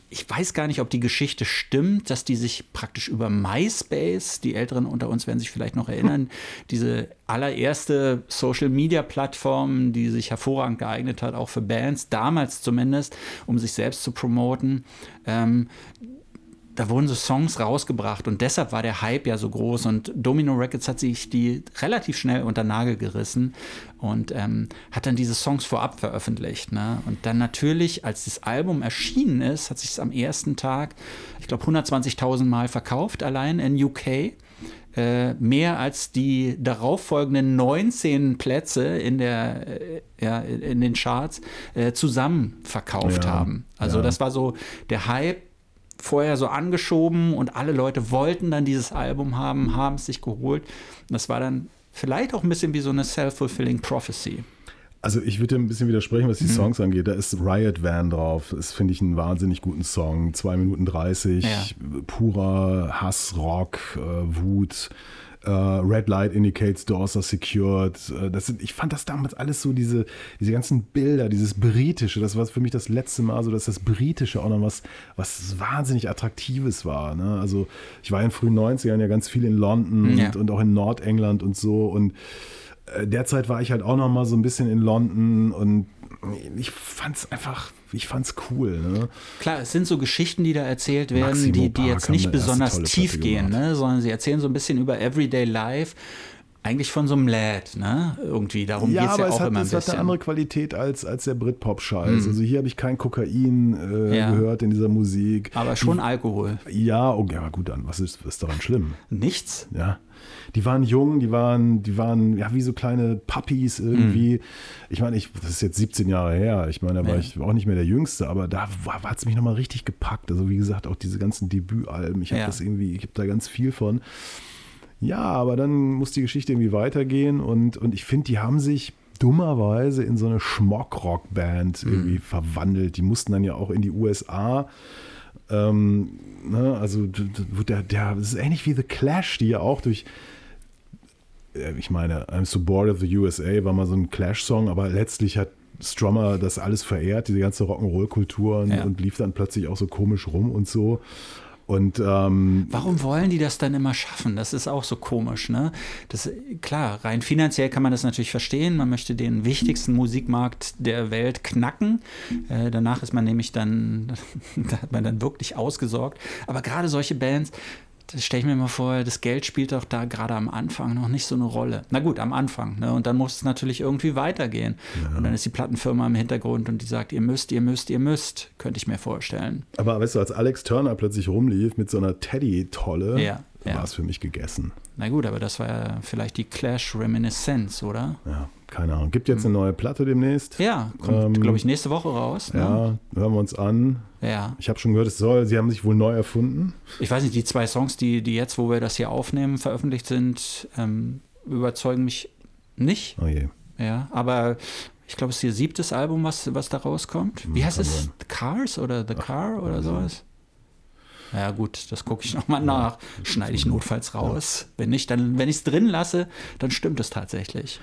Ich weiß gar nicht, ob die Geschichte stimmt, dass die sich praktisch über MySpace, die Älteren unter uns werden sich vielleicht noch erinnern, diese allererste Social-Media-Plattform, die sich hervorragend geeignet hat, auch für Bands, damals zumindest, um sich selbst zu promoten. Ähm, da wurden so Songs rausgebracht und deshalb war der Hype ja so groß und Domino Records hat sich die relativ schnell unter Nagel gerissen und ähm, hat dann diese Songs vorab veröffentlicht. Ne? Und dann natürlich, als das Album erschienen ist, hat sich es am ersten Tag, ich glaube, 120.000 Mal verkauft, allein in UK. Äh, mehr als die darauffolgenden 19 Plätze in, der, äh, ja, in den Charts äh, zusammen verkauft ja, haben. Also ja. das war so der Hype vorher so angeschoben und alle Leute wollten dann dieses Album haben, haben es sich geholt. das war dann vielleicht auch ein bisschen wie so eine self-fulfilling prophecy. Also ich würde ein bisschen widersprechen, was die mhm. Songs angeht. Da ist Riot Van drauf. Das finde ich einen wahnsinnig guten Song. 2 Minuten 30, ja. purer Hass, Rock, äh, Wut. Uh, Red Light indicates doors are secured. Uh, das sind, ich fand das damals alles so, diese, diese ganzen Bilder, dieses Britische, das war für mich das letzte Mal so, dass das Britische auch noch was, was wahnsinnig Attraktives war. Ne? Also ich war in den frühen 90ern ja ganz viel in London ja. und, und, auch in Nordengland und so und äh, derzeit war ich halt auch noch mal so ein bisschen in London und ich fand es einfach ich fand's cool. Ne? Klar, es sind so Geschichten, die da erzählt werden, die, die jetzt nicht besonders tief gehen, ne? sondern sie erzählen so ein bisschen über Everyday Life. Eigentlich von so einem Lad, ne? Irgendwie, darum ja, geht es ja auch hat, immer ein bisschen. es hat eine andere Qualität als, als der Britpop-Scheiß. Mhm. Also hier habe ich kein Kokain äh, ja. gehört in dieser Musik. Aber schon Alkohol. Ja, okay, oh, aber gut, dann, was ist, ist daran schlimm? Nichts. Ja die waren jung, die waren, die waren ja wie so kleine Puppies irgendwie. Mhm. Ich meine, ich, das ist jetzt 17 Jahre her. Ich meine, da war ja. ich auch nicht mehr der Jüngste, aber da hat es mich nochmal richtig gepackt. Also wie gesagt, auch diese ganzen Debütalben. Ich habe ja. das irgendwie, ich habe da ganz viel von. Ja, aber dann muss die Geschichte irgendwie weitergehen und, und ich finde, die haben sich dummerweise in so eine Schmockrock-Band mhm. irgendwie verwandelt. Die mussten dann ja auch in die USA. Ähm, ne, also der, der, das ist ähnlich wie The Clash, die ja auch durch äh, ich meine, I'm so bored of the USA war mal so ein Clash-Song, aber letztlich hat Strummer das alles verehrt, diese ganze Rock'n'Roll-Kultur ja. und lief dann plötzlich auch so komisch rum und so. Und ähm, Warum wollen die das dann immer schaffen? Das ist auch so komisch, ne? Das, klar, rein finanziell kann man das natürlich verstehen. Man möchte den wichtigsten Musikmarkt der Welt knacken. Äh, danach ist man nämlich dann, da hat man dann wirklich ausgesorgt. Aber gerade solche Bands, das stelle ich mir mal vor, das Geld spielt doch da gerade am Anfang noch nicht so eine Rolle. Na gut, am Anfang. Ne? Und dann muss es natürlich irgendwie weitergehen. Ja. Und dann ist die Plattenfirma im Hintergrund und die sagt, ihr müsst, ihr müsst, ihr müsst, könnte ich mir vorstellen. Aber weißt du, als Alex Turner plötzlich rumlief mit so einer Teddy-Tolle, ja, ja. war es für mich gegessen. Na gut, aber das war ja vielleicht die Clash Reminiscence, oder? Ja, keine Ahnung. Gibt jetzt eine neue Platte demnächst. Ja, kommt, ähm, glaube ich, nächste Woche raus. Ne? Ja, hören wir uns an. Ja. Ich habe schon gehört, es soll, sie haben sich wohl neu erfunden. Ich weiß nicht, die zwei Songs, die, die jetzt, wo wir das hier aufnehmen, veröffentlicht sind, ähm, überzeugen mich nicht. Oh je. Ja, aber ich glaube, es ist ihr siebtes Album, was, was da rauskommt. Wie hm, heißt es? The Cars oder The Car Ach, oder sowas? Ja gut, das gucke ich nochmal nach. Schneide ich notfalls raus. Wenn nicht, dann, wenn ich es drin lasse, dann stimmt es tatsächlich.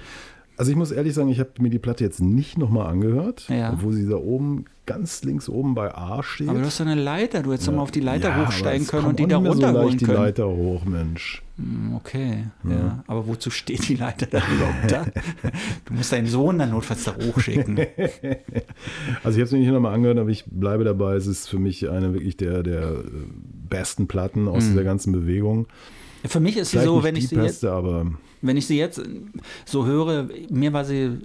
Also ich muss ehrlich sagen, ich habe mir die Platte jetzt nicht nochmal angehört, ja. obwohl sie da oben, ganz links oben bei A steht. Aber du hast eine Leiter, du hättest ja. doch mal auf die Leiter ja, hochsteigen können und die da runterholen so können. die Leiter hoch, Mensch. Hm, okay, ja. ja. Aber wozu steht die Leiter da überhaupt da? Du musst deinen Sohn dann notfalls da hochschicken. also ich habe es mir nicht nochmal angehört, aber ich bleibe dabei. Es ist für mich eine wirklich der, der äh, besten Platten aus mhm. dieser ganzen Bewegung. Für mich ist sie so, wenn ich sie beste, jetzt, wenn ich sie jetzt so höre, mir war sie,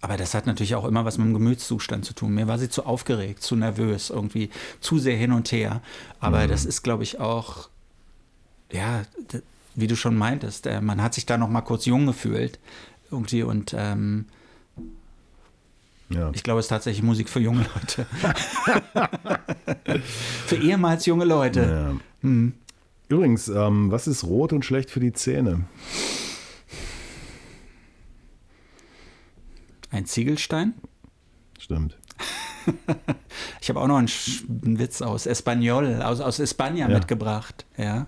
aber das hat natürlich auch immer was mit dem Gemütszustand zu tun. Mir war sie zu aufgeregt, zu nervös, irgendwie zu sehr hin und her. Aber mhm. das ist, glaube ich, auch, ja, wie du schon meintest, äh, man hat sich da noch mal kurz jung gefühlt irgendwie und ähm, ja. Ich glaube, es ist tatsächlich Musik für junge Leute. für ehemals junge Leute. Ja. Hm. Übrigens, ähm, was ist rot und schlecht für die Zähne? Ein Ziegelstein? Stimmt. ich habe auch noch einen, einen, Witz aus Espanol, aus, aus Espanja ja. mitgebracht. Ja.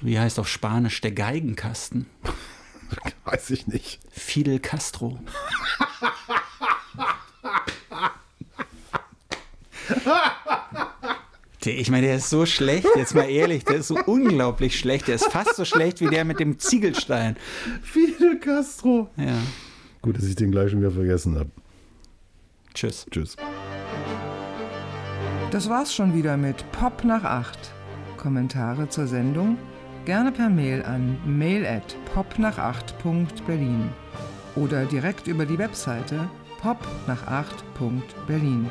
Wie heißt auf Spanisch der Geigenkasten? Weiß ich nicht. Fidel Castro. Ich meine, der ist so schlecht, jetzt mal ehrlich, der ist so unglaublich schlecht. Der ist fast so schlecht wie der mit dem Ziegelstein. Fidel Castro. Ja. Gut, dass ich den gleich schon wieder vergessen habe. Tschüss. Tschüss. Das war's schon wieder mit Pop nach 8. Kommentare zur Sendung gerne per Mail an mail at popnach8.berlin oder direkt über die Webseite popnach8.berlin.